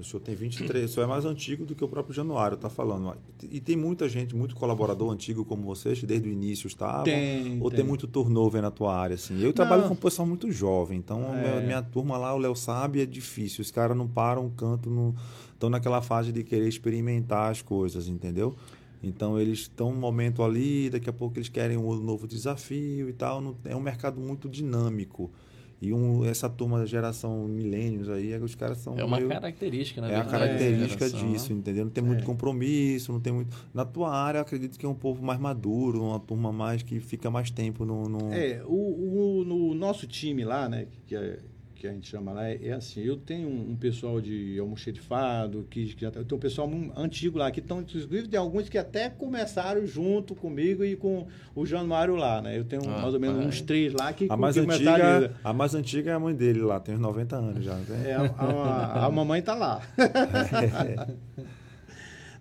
o senhor tem 23, o senhor é mais antigo do que o próprio Januário está falando. E tem muita gente, muito colaborador antigo como vocês, que desde o início estava? Tem, ou tem. tem. muito turnover na tua área? Assim? Eu não. trabalho com pessoal muito jovem, então é. minha, minha, turma lá, o Léo sabe, é difícil. Os caras não param um canto, estão naquela fase de querer experimentar as coisas, entendeu? Então eles estão um momento ali, daqui a pouco eles querem um novo desafio e tal. É um mercado muito dinâmico. E um, essa turma da geração milênios aí, os caras são. É uma meio, característica, né? É a característica geração. disso, entendeu? Não tem muito É. compromisso, não tem muito. Na tua área, eu acredito que é um povo mais maduro, uma turma mais que fica mais tempo no. no... É, o, o- no nosso time lá, né, que, é- que a gente chama lá, é, é assim, eu tenho um, um pessoal de almoxerifado, que, que já tá- tem um pessoal antigo lá, que estão, inclusive tem alguns que até começaram junto comigo e com o Januário lá, né? Eu tenho Ah, mais ou menos pai. uns três lá que, A mais, que antiga, a mais antiga é a mãe dele lá, tem uns 90 anos já. né? É, a, a- a (laughs) mamãe tá lá. (laughs)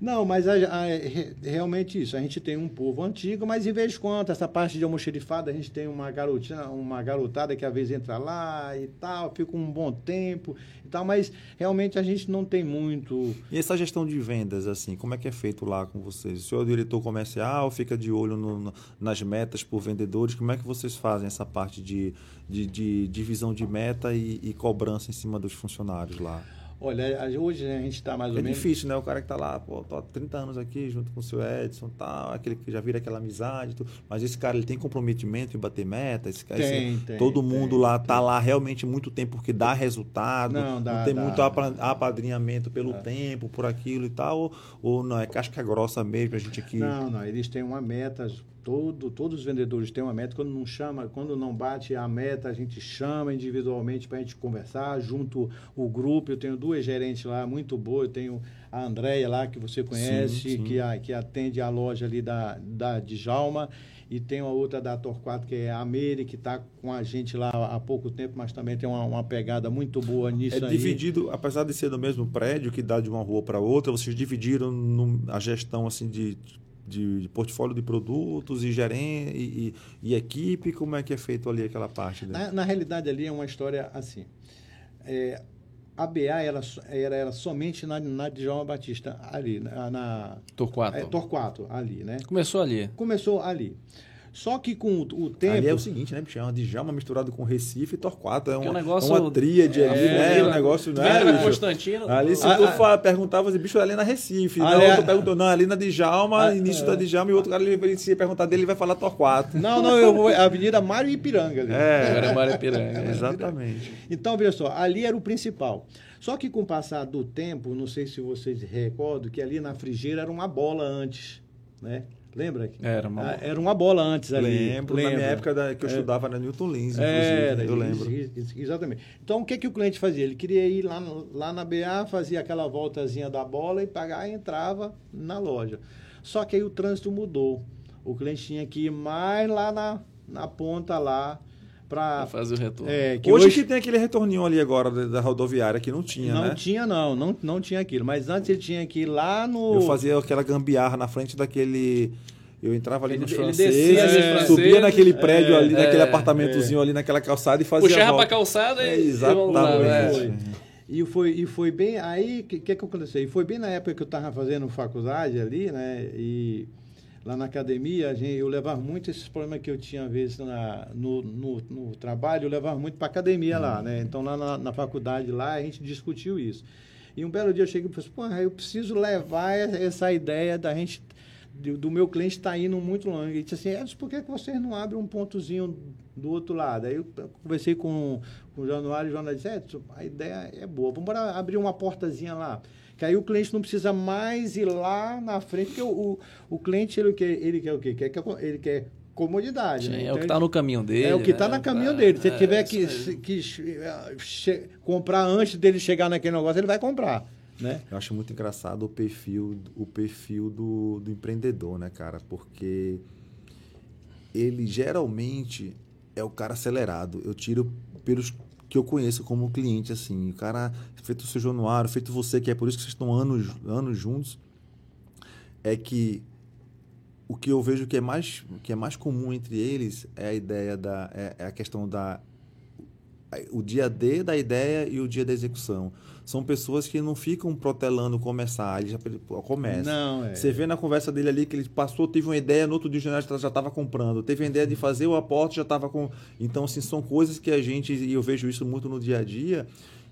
Não, mas a- a- re- realmente isso. A gente tem um povo antigo, mas em vez de quando essa parte de almoxerifada, a gente tem uma garotinha, uma garotada que às vezes entra lá e tal, fica um bom tempo e tal, mas realmente a gente não tem muito. E essa gestão de vendas, assim, como é que é feito lá com vocês? O senhor é o diretor comercial, fica de olho no- no- nas metas por vendedores, como é que vocês fazem essa parte de, de, de divisão de meta e, e cobrança em cima dos funcionários lá? Olha, hoje a gente está mais ou É menos. difícil, né? O cara que tá lá, pô, tô há 30 anos aqui junto com o seu Edson e tal, aquele que já vira aquela amizade, tudo. mas esse cara ele tem comprometimento em bater meta, esse cara, Tem, esse- tem, todo mundo tem, lá tá lá realmente muito tempo porque dá resultado, Não, dá, tem dá. muito apa- apadrinhamento pelo tempo, por aquilo e tal, ou, ou não, é casca grossa mesmo, a gente aqui... Não, não, eles têm uma meta, todo, todos os vendedores têm uma meta. Quando não chama, quando não bate a meta, a gente chama individualmente para a gente conversar, junto o grupo. Eu tenho duas gerentes lá muito boas, eu tenho a Andréia lá, que você conhece, sim. Que, a, que atende a loja ali da, da Djalma. E tem a outra da Torquato, que é a Meire, que está com a gente lá há pouco tempo, mas também tem uma, uma pegada muito boa nisso É aí. dividido, apesar de ser do mesmo prédio que dá de uma rua para outra, vocês dividiram no- a gestão assim de, de, de portfólio de produtos e gerente e, e- e equipe, como é que é feito ali aquela parte? Né? Na, na realidade, ali é uma história assim. É, a BA era, so- era, era somente na, na Djalma Batista, ali, na, na Torquato. é, Torquato, ali, né? Começou ali. Começou ali. Só que com o, o tempo. Ali é o seguinte, né, bicho? É uma Djalma misturado com Recife e Torquato. É é um uma, negócio- é uma tríade ali, É, né? É um negócio, né? Vila bicho? Constantino. Ali, se Ah, tu ah, fa- perguntava, assim, bicho, ali é na Recife. Ali na é- outra perguntou, não, ali na Djalma, Ah, início da Djalma, e o outro cara, ele, ele se perguntar dele, ele vai falar Torquato. Não, não, eu vou. Avenida Mário Ipiranga ali. É É, Marapiranga. exatamente. Então, veja só, ali era o principal. Só que com o passar do tempo, não sei se vocês recordam, que ali na frigeira era uma bola antes, né? Lembra? Era uma Ah, bola. Era uma bola antes ali. Lembro, na minha lembra? época da- que eu É. estudava na Newton Lins, inclusive. Era, eu lembro. isso, isso, exatamente. Então, o que, que o cliente fazia? Ele queria ir lá, lá na BA, fazia aquela voltazinha da bola e pagar e entrava na loja. Só que aí o trânsito mudou. O cliente tinha que ir mais lá na, na ponta lá para... fazer o retorno. É, que Hoje, hoje, que tem aquele retorninho ali agora da, da rodoviária, que não tinha, não né? tinha, não, não. Não tinha aquilo. Mas antes ele tinha que ir lá no... Eu fazia aquela gambiarra na frente daquele... Eu entrava ali Ele- nos franceses, nos subia franceses, naquele prédio é, ali, é, naquele apartamentozinho ali naquela calçada e fazia a Puxava volta. pra calçada É, e, é. exatamente. E foi, e foi bem. Aí, o que, que que aconteceu? E foi bem na época que eu estava fazendo faculdade ali, né? E lá na academia, a gente, eu levava muito esses problemas que eu tinha, às vezes, na, no, no, no trabalho, eu levava muito para academia lá, né? Então, lá na, na faculdade, lá, a gente discutiu isso. E um belo dia eu cheguei e falei, porra, eu preciso levar essa ideia da gente, do, do meu cliente estar indo muito longe. Ele disse assim, Edson, por que, vocês não abrem um pontozinho do outro lado? Aí eu conversei com, com o Januário e o Januário disse, Edson, a ideia é boa, vamos abrir uma portazinha lá. Que aí o cliente não precisa mais ir lá na frente, porque o, o, o cliente, ele quer, ele quer o quê? Quer, ele quer comodidade. Sim, né? é Então o que ele- tá no caminho dele. é o que está né? na caminho dele. Se é, ele tiver isso que, que che- comprar antes dele chegar naquele negócio, ele vai comprar. Né? Eu acho muito engraçado o perfil, o perfil do, do empreendedor, né, cara? Porque ele geralmente é o cara acelerado. Eu tiro pelos que eu conheço como cliente, assim. O cara, feito o seu Januário, feito você, que é por isso que vocês estão anos, anos juntos, é que o que eu vejo que é mais, que é mais comum entre eles é a ideia da. é, é a questão da. O dia D da ideia e o dia da execução. São pessoas que não ficam protelando começar, ele já começa. Não, é. Você vê na conversa dele ali que ele passou, teve uma ideia, no outro dia já estava comprando. Teve a ideia de fazer o aporte, já estava com. Então, assim, são coisas que a gente, e eu vejo isso muito no dia a dia,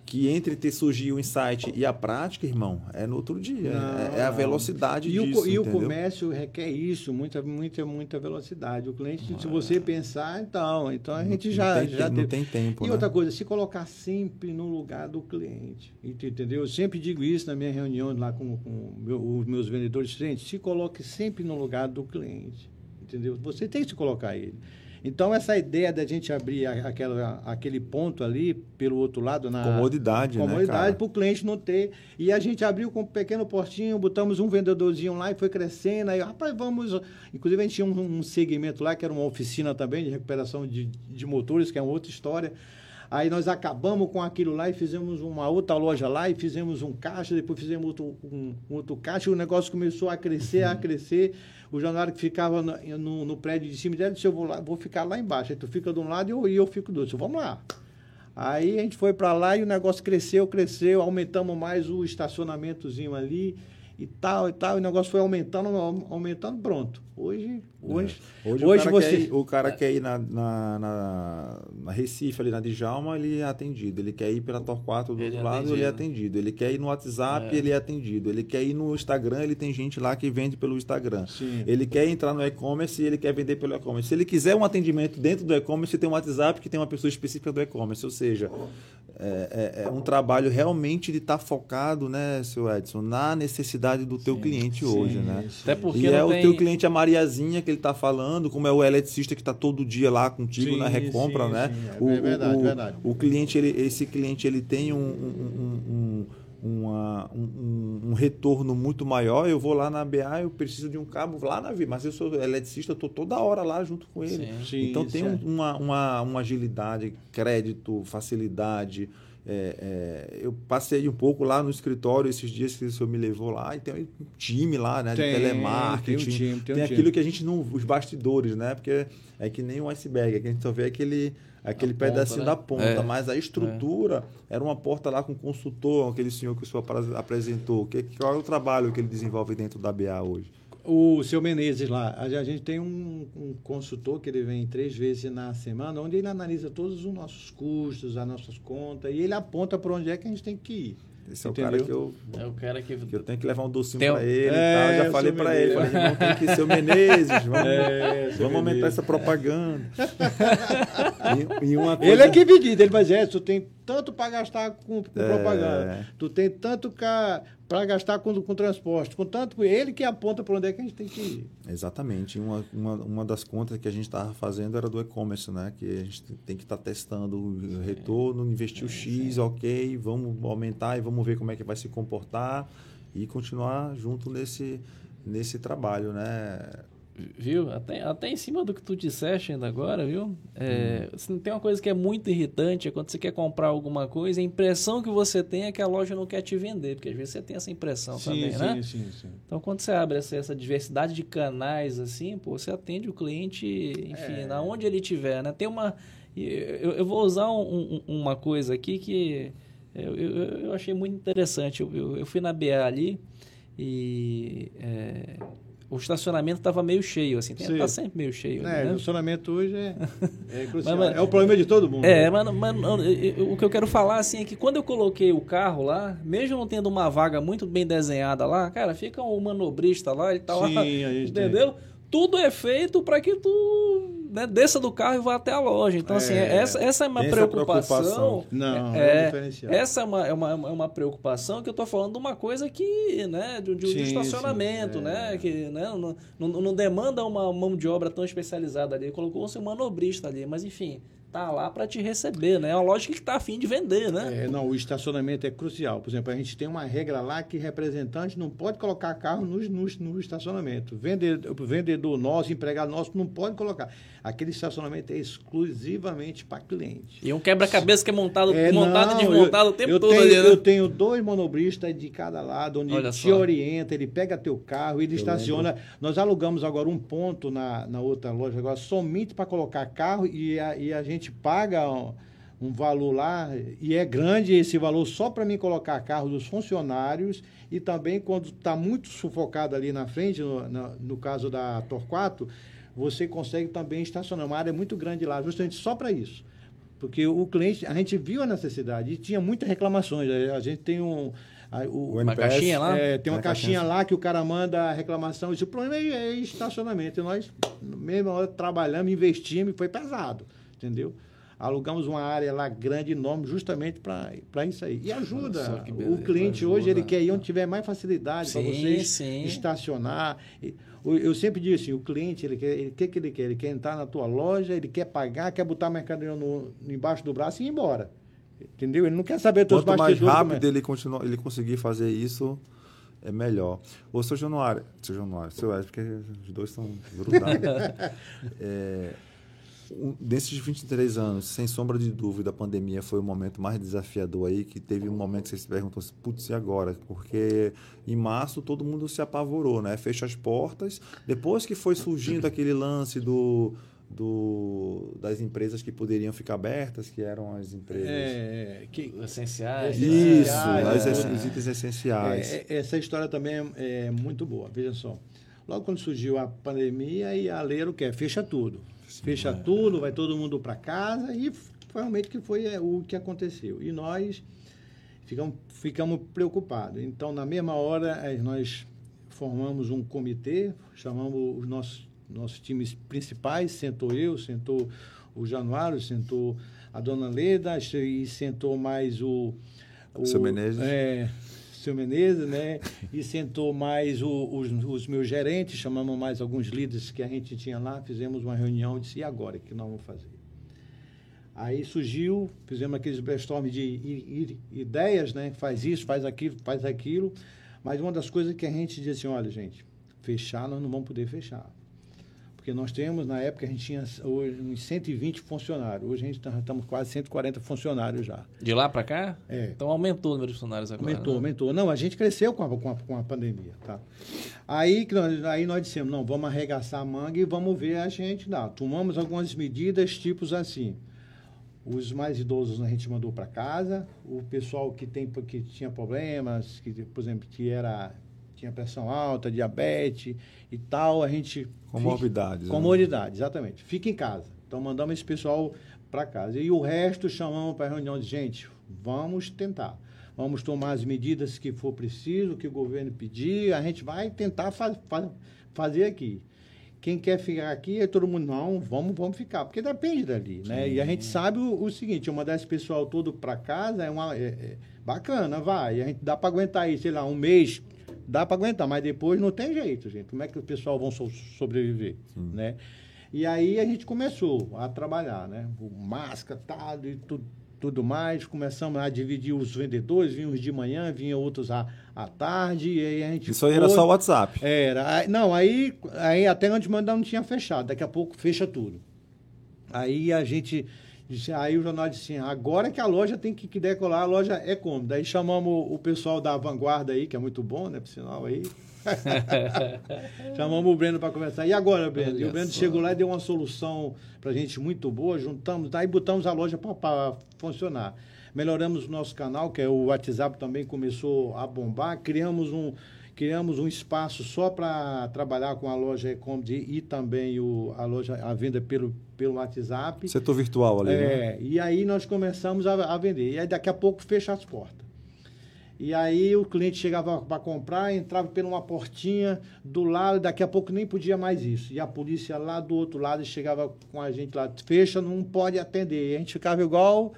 que entre ter surgido o insight e a prática, irmão, é no outro dia. Não, é, é, a velocidade e disso. O, e o comércio requer isso, muita, muita, muita velocidade. O cliente, se você pensar, então, então a gente já, não tem, já não tem tempo. E né? outra coisa, se colocar sempre no lugar do cliente. Entendeu? Eu sempre digo isso na minha reunião lá com, com meu, os meus vendedores clientes, se coloque sempre no lugar do cliente. Entendeu? Você tem que se colocar ele. Então, essa ideia da gente abrir aquela, aquele ponto ali pelo outro lado na comodidade, né, comodidade né, para o cliente não ter. E a gente abriu com um pequeno portinho, botamos um vendedorzinho lá e foi crescendo. Aí, rapaz, vamos. Inclusive, a gente tinha um, um segmento lá que era uma oficina também de recuperação de, de motores, que é uma outra história. Aí nós acabamos com aquilo lá e fizemos uma outra loja lá e fizemos um caixa, depois fizemos outro, um, um outro caixa, e o negócio começou a crescer, a crescer. O jornal que ficava no, no, no, prédio de cima dele disse, eu vou, lá, vou ficar lá embaixo. Aí tu fica de um lado e eu, eu fico do outro. Vamos lá. Aí a gente foi para lá e o negócio cresceu, cresceu, aumentamos mais o estacionamentozinho ali e tal e tal. E o negócio foi aumentando, aumentando, pronto. Hoje, hoje, é. hoje, hoje o, cara você... quer ir, o cara quer ir na, na, na, na, Recife, ali na Djalma, ele é atendido. Ele quer ir pela Torquato do outro é lado, ele é atendido. Ele quer ir no WhatsApp, é. ele é atendido. Ele quer ir no Instagram, ele tem gente lá que vende pelo Instagram. Sim. Ele quer entrar no e-commerce e ele quer vender pelo e-commerce. Se ele quiser um atendimento dentro do e-commerce, tem um WhatsApp que tem uma pessoa específica do e-commerce. Ou seja, é, é, é, um trabalho realmente de estar tá focado, né, seu Edson, na necessidade do teu sim, cliente sim, hoje, né? Até porque e é tem... o teu cliente a Mariazinha que ele está falando, como é o eletricista que está todo dia lá contigo sim, na recompra, né? o, é verdade, o, verdade. O cliente, ele, esse cliente, ele tem um, um, um uma, um, um, retorno muito maior, eu vou lá na BA, eu preciso de um cabo lá na vida, mas eu sou eletricista, eu estou toda hora lá junto com ele. Sim, sim, então tem um, uma, uma, uma agilidade, crédito, facilidade. É, é, eu passei um pouco lá no escritório esses dias que o senhor me levou lá e tem um time lá, né? Tem, de telemarketing. Tem, um time, tem, tem um aquilo time. que a gente não. Os bastidores, né? Porque é que nem um iceberg, é que a gente só vê aquele aquele a pedacinho ponta, né? da ponta, é, mas a estrutura é. era uma porta lá com consultor, aquele senhor que o senhor apresentou. Que, qual é o trabalho que ele desenvolve dentro da BA hoje? O seu Menezes lá, a gente tem um, um, consultor que ele vem três vezes na semana, onde ele analisa todos os nossos custos, as nossas contas, e ele aponta para onde é que a gente tem que ir. Esse é o cara que eu. É o cara que. que eu tenho que levar um docinho para ele é, e tal. Já falei para ele. Falei, não tem que ser o Menezes. Vamos, é, vamos aumentar essa propaganda. (laughs) e, e uma coisa... Ele é que medida, ele vai dizer, é, tu tem tanto para gastar com, com é... propaganda, tu tem tanto para gastar com, com transporte, com tanto ele que aponta para onde é que a gente tem que ir. Exatamente. Uma, uma, uma das contas que a gente estava fazendo era do e-commerce, né? Que a gente tem que estar tá testando o retorno, investir o X, ok, vamos aumentar e vamos ver como é que vai se comportar e continuar junto nesse, nesse trabalho, né? Viu? Até, até em cima do que tu disseste ainda agora, viu? É, hum. Tem uma coisa que é muito irritante, é quando você quer comprar alguma coisa, a impressão que você tem é que a loja não quer te vender, porque às vezes você tem essa impressão sim, também, sim, né? Sim, sim, Então, quando você abre essa, essa diversidade de canais, assim, pô, você atende o cliente, enfim, é. onde ele estiver, né? Tem uma... Eu, eu vou usar um, um, uma coisa aqui que eu, eu, eu achei muito interessante. Eu, eu, eu, fui na BA ali e... É, o estacionamento estava meio cheio, assim. Está sempre meio cheio. É, né? o estacionamento hoje é, (laughs) é crucial. Mas, mas, é o problema de todo mundo. É, mas, mas o que eu quero falar, assim, é que quando eu coloquei o carro lá, mesmo não tendo uma vaga muito bem desenhada lá, cara, fica um manobrista lá, ele tá Sim, lá, (laughs) entendeu? Tem. Tudo é feito para que tu né, desça do carro e vá até a loja. Então, assim, é, assim, essa, essa é uma preocupação. preocupação. Não, é, é Essa é uma, é, uma, é uma preocupação que eu estou falando de uma coisa que, né, de, de, sim, de estacionamento, sim, é. né, que né, não, não, não, demanda uma mão de obra tão especializada ali. Colocou-se um manobrista ali, mas enfim, tá lá para te receber, né? É uma loja que está afim de vender, né? É, não, o estacionamento é crucial. Por exemplo, a gente tem uma regra lá que representante não pode colocar carro no, no, no estacionamento. Vendedor, vendedor nosso, empregado nosso, não pode colocar. Aquele estacionamento é exclusivamente para cliente. E um quebra-cabeça que é montado, é, montado não, e desmontado eu, o tempo eu todo tenho, ali, né? Eu tenho dois manobristas de cada lado, onde Olha ele só. te orienta, ele pega teu carro, ele eu estaciona. Lembro. Nós alugamos agora um ponto na, na outra loja, agora somente para colocar carro e a, e a gente gente paga um, valor lá, e é grande esse valor só para mim colocar carro dos funcionários, e também quando está muito sufocado ali na frente, no, no, no caso da Torquato, você consegue também estacionar. Uma área muito grande lá, justamente só para isso Porque o cliente, a gente viu a necessidade e tinha muitas reclamações. A gente tem um. A, o, uma caixinha lá? É, tem uma caixinha, caixinha lá que o cara manda a reclamação. E o problema é, é estacionamento. E nós, na mesma hora, trabalhamos, investimos e foi pesado. Entendeu? alugamos uma área lá grande, enorme, justamente para isso aí. E ajuda. o cliente ajuda. hoje, ele quer ir onde tiver mais facilidade para vocês sim. estacionar. Eu sempre digo assim, o cliente, ele quer, ele quer que ele quer? Ele quer entrar na tua loja, ele quer pagar, quer botar a mercadoria no, embaixo do braço e ir embora. Entendeu? Ele não quer saber todos Quanto mais rápido ele, continuar, ele conseguir fazer isso, é melhor. Ô, seu Januário, seu Januário, seu Ed, porque os dois estão grudados. (laughs) é, desses 23 anos, sem sombra de dúvida, a pandemia foi o momento mais desafiador aí, que teve um momento que você se perguntou assim, putz, e agora? Porque em março todo mundo se apavorou, né? Fecha as portas. Depois que foi surgindo aquele lance do, do, das empresas que poderiam ficar abertas, que eram as empresas... É, que, essenciais. Isso, as, é. os itens essenciais. É, é, essa história também é, é muito boa, veja só. Logo quando surgiu a pandemia, e a lei era o quê? Fecha tudo. Sim, Fecha é. tudo, vai todo mundo para casa e realmente que foi é, o que aconteceu. E nós ficamos, ficamos preocupados. Então, na mesma hora, eh, nós formamos um comitê, chamamos os nossos, nossos times principais, sentou eu, sentou o Januário, sentou a dona Leda e sentou mais o... o Seu Menezes. É, seu Menezes, né? E sentou mais o, os, os, meus gerentes, chamamos mais alguns líderes que a gente tinha lá, fizemos uma reunião e disse, e agora, o que nós vamos fazer? Aí surgiu, fizemos aqueles brainstorm de ideias, né? Faz isso, faz aquilo, faz aquilo. Mas uma das coisas que a gente disse assim, olha, gente, fechar nós não vamos poder fechar. Porque nós temos, na época, a gente tinha hoje, uns 120 funcionários. Hoje a gente está estamos quase 140 funcionários já. De lá para cá? É. Então aumentou o número de funcionários agora. Aumentou, né? aumentou. Não, a gente cresceu com a, com a, com a pandemia. Tá? Aí, que nós, aí nós dissemos, não, vamos arregaçar a manga e vamos ver a gente lá. Tomamos algumas medidas, tipos assim. Os mais idosos a gente mandou para casa. O pessoal que, tem, que tinha problemas, que, por exemplo, que era tinha pressão alta, diabetes e tal, a gente... Comorbidades. Comorbidades, né? exatamente. Fica em casa. Então, mandamos esse pessoal para casa. E o resto chamamos para a reunião de gente, vamos tentar. Vamos tomar as medidas que for preciso, que o governo pedir, a gente vai tentar fa fa fazer aqui. Quem quer ficar aqui, é todo mundo, não, vamos, vamos ficar, porque depende dali, né? Sim. E a gente sabe o, o seguinte, mandar esse pessoal todo para casa é uma... É, é bacana, vai. A gente dá para aguentar aí, sei lá, um mês, dá para aguentar, mas depois não tem jeito, gente. Como é que o pessoal vão so sobreviver, Sim. né? E aí a gente começou a trabalhar, né? O máscara, tá, e tudo, tudo mais. Começamos a dividir os vendedores, vinham uns de manhã, vinham outros à, à tarde, e aí a gente... Isso aí era só o WhatsApp? Era. Não, aí, aí até antes de mandar não tinha fechado. Daqui a pouco fecha tudo. Aí a gente aí o jornal disse assim, agora que a loja tem que, decolar, a loja é como? Daí chamamos o pessoal da Vanguarda aí, que é muito bom, né, por sinal aí. (laughs) chamamos o Breno para conversar. E agora, Breno? Olha e o Breno só. chegou lá e deu uma solução para a gente muito boa, juntamos, daí botamos a loja para funcionar. Melhoramos o nosso canal, que é o WhatsApp também começou a bombar, criamos um criamos um espaço só para trabalhar com a loja e-commerce e também o, a loja a venda pelo, pelo WhatsApp. Setor virtual ali, é, né? E aí nós começamos a, a, vender. E aí daqui a pouco fecha as portas. E aí o cliente chegava para comprar, entrava por uma portinha do lado, daqui a pouco nem podia mais isso. E a polícia lá do outro lado chegava com a gente lá, fecha, não pode atender. E a gente ficava igual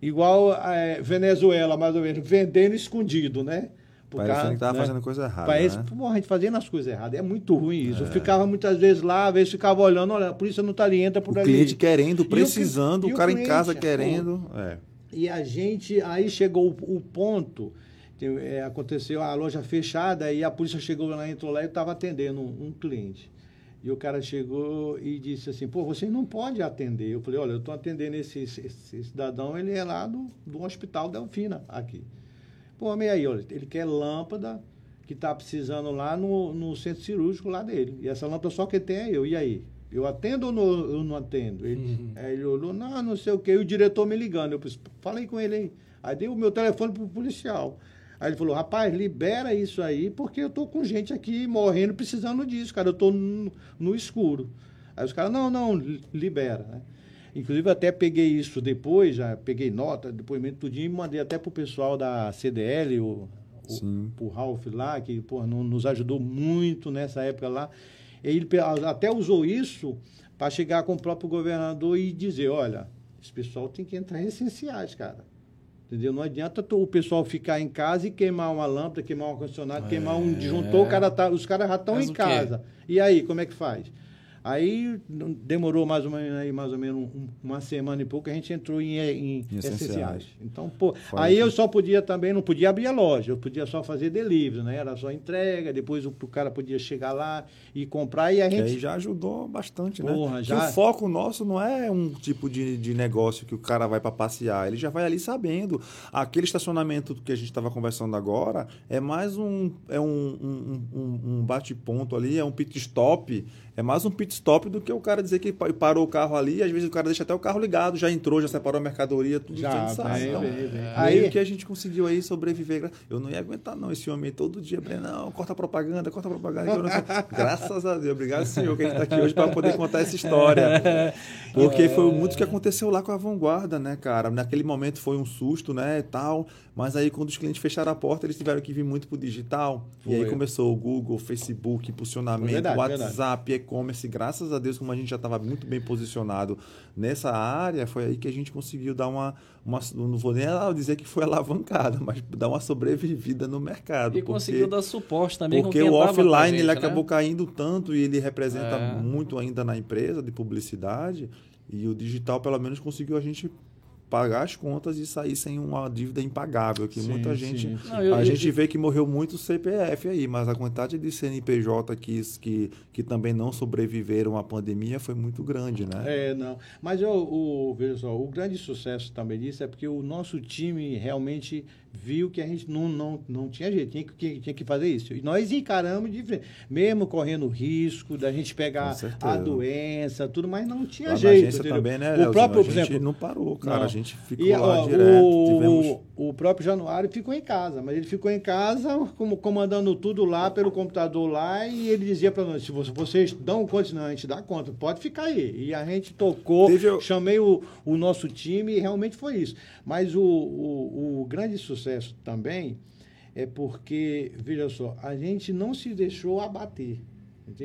igual é, Venezuela, mais ou menos, vendendo escondido, né? Parecendo que estava né? fazendo coisa errada. Parece, né? pô, a gente fazendo as coisas erradas. É muito ruim isso. É. Eu ficava muitas vezes lá, às vezes ficava olhando, olha, a polícia não está ali, entra por o ali. O cliente querendo, precisando, o, o, cara em casa querendo. É. E a gente, aí chegou o, o ponto, é, aconteceu a loja fechada e a polícia chegou lá, entrou lá e estava atendendo um, um, cliente. E o cara chegou e disse assim, pô, você não pode atender. Eu falei, olha, eu estou atendendo esse, esse, esse, cidadão, ele é lá do, do Hospital Delfina, aqui. Pô, meio aí, olha, ele quer lâmpada que está precisando lá no, no centro cirúrgico lá dele. E essa lâmpada só que tem é eu. E aí? Eu atendo ou não, eu não atendo? Ele, uhum. Aí ele olhou, não, não sei o quê. E o diretor me ligando. Eu falei, falei com ele aí. Aí dei o meu telefone pro policial. Aí ele falou, rapaz, libera isso aí, porque eu tô com gente aqui morrendo precisando disso, cara. Eu tô no, no escuro. Aí os caras, não, não, libera, né? Inclusive, até peguei isso depois, já peguei nota, depoimento tudinho e mandei até para o pessoal da CDL, o, o, o Ralph lá, que pô, nos ajudou muito nessa época lá. Ele até usou isso para chegar com o próprio governador e dizer, olha, esse pessoal tem que entrar em essenciais, cara. Entendeu? Não adianta o pessoal ficar em casa e queimar uma lâmpada, queimar um condicionado, é, queimar um disjuntor, cara tá, os caras já estão em casa. E aí, como é que faz? Aí demorou mais ou menos, aí, mais ou menos uma semana e pouco, a gente entrou em, em, em essenciais. Então, pô, aí eu só podia também, não podia abrir a loja, eu podia só fazer delivery, né? Era só entrega, depois o, o cara podia chegar lá e comprar e a gente... Que aí já ajudou bastante, né? Porra, já... o foco nosso não é um tipo de, de negócio que o cara vai para passear, ele já vai ali sabendo. Aquele estacionamento que a gente estava conversando agora é mais um, é um, um, um, um bate-ponto ali, é um pit stop é mais um pit stop do que o cara dizer que parou o carro ali, às vezes o cara deixa até o carro ligado, já entrou, já separou a mercadoria, tudo já, sai. Então, bem. Aí que a gente conseguiu aí sobreviver. Eu não ia aguentar, não, esse homem todo dia, não, corta a propaganda, corta a propaganda. (laughs) Graças a Deus, obrigado, senhor, que a gente está aqui hoje para poder contar essa história. (laughs) Porque foi muito que aconteceu lá com a vanguarda, né, cara? Naquele momento foi um susto, né, e tal. Mas aí, quando os clientes fecharam a porta, eles tiveram que vir muito para o digital. Foi. E aí começou o Google, Facebook, impulsionamento, verdade, WhatsApp, e-commerce. Graças a Deus, como a gente já estava muito bem posicionado nessa área, foi aí que a gente conseguiu dar uma. uma não vou nem dizer que foi alavancada, mas dar uma sobrevivida no mercado. E porque, conseguiu dar suporte também Porque o offline gente, ele né? acabou caindo tanto e ele representa é. muito ainda na empresa de publicidade. E o digital, pelo menos, conseguiu a gente pagar as contas e sair sem uma dívida impagável. Que sim, muita gente. Sim, sim. Não, eu, a eu, gente eu, vê que morreu muito CPF aí, mas a quantidade de CNPJ que, que, que também não sobreviveram à pandemia foi muito grande, né? É, não. Mas eu, o, veja só, o grande sucesso também disso é porque o nosso time realmente viu que a gente não, não, não tinha jeito, tinha que, tinha que fazer isso. E nós encaramos de frente, mesmo correndo risco da gente pegar a doença, tudo, mas não tinha lá jeito. Na agência também, né, o próprio, a gente exemplo, não parou, cara. Não. A gente ficou e, lá ó, direto. O, tivemos... o próprio Januário ficou em casa, mas ele ficou em casa como, comandando tudo lá pelo computador lá e ele dizia para nós, se vocês dão conta, não, a gente dá conta, pode ficar aí. E a gente tocou, Teve... chamei o, o nosso time e realmente foi isso. Mas o, o, o grande sucesso também é porque, veja só, a gente não se deixou abater.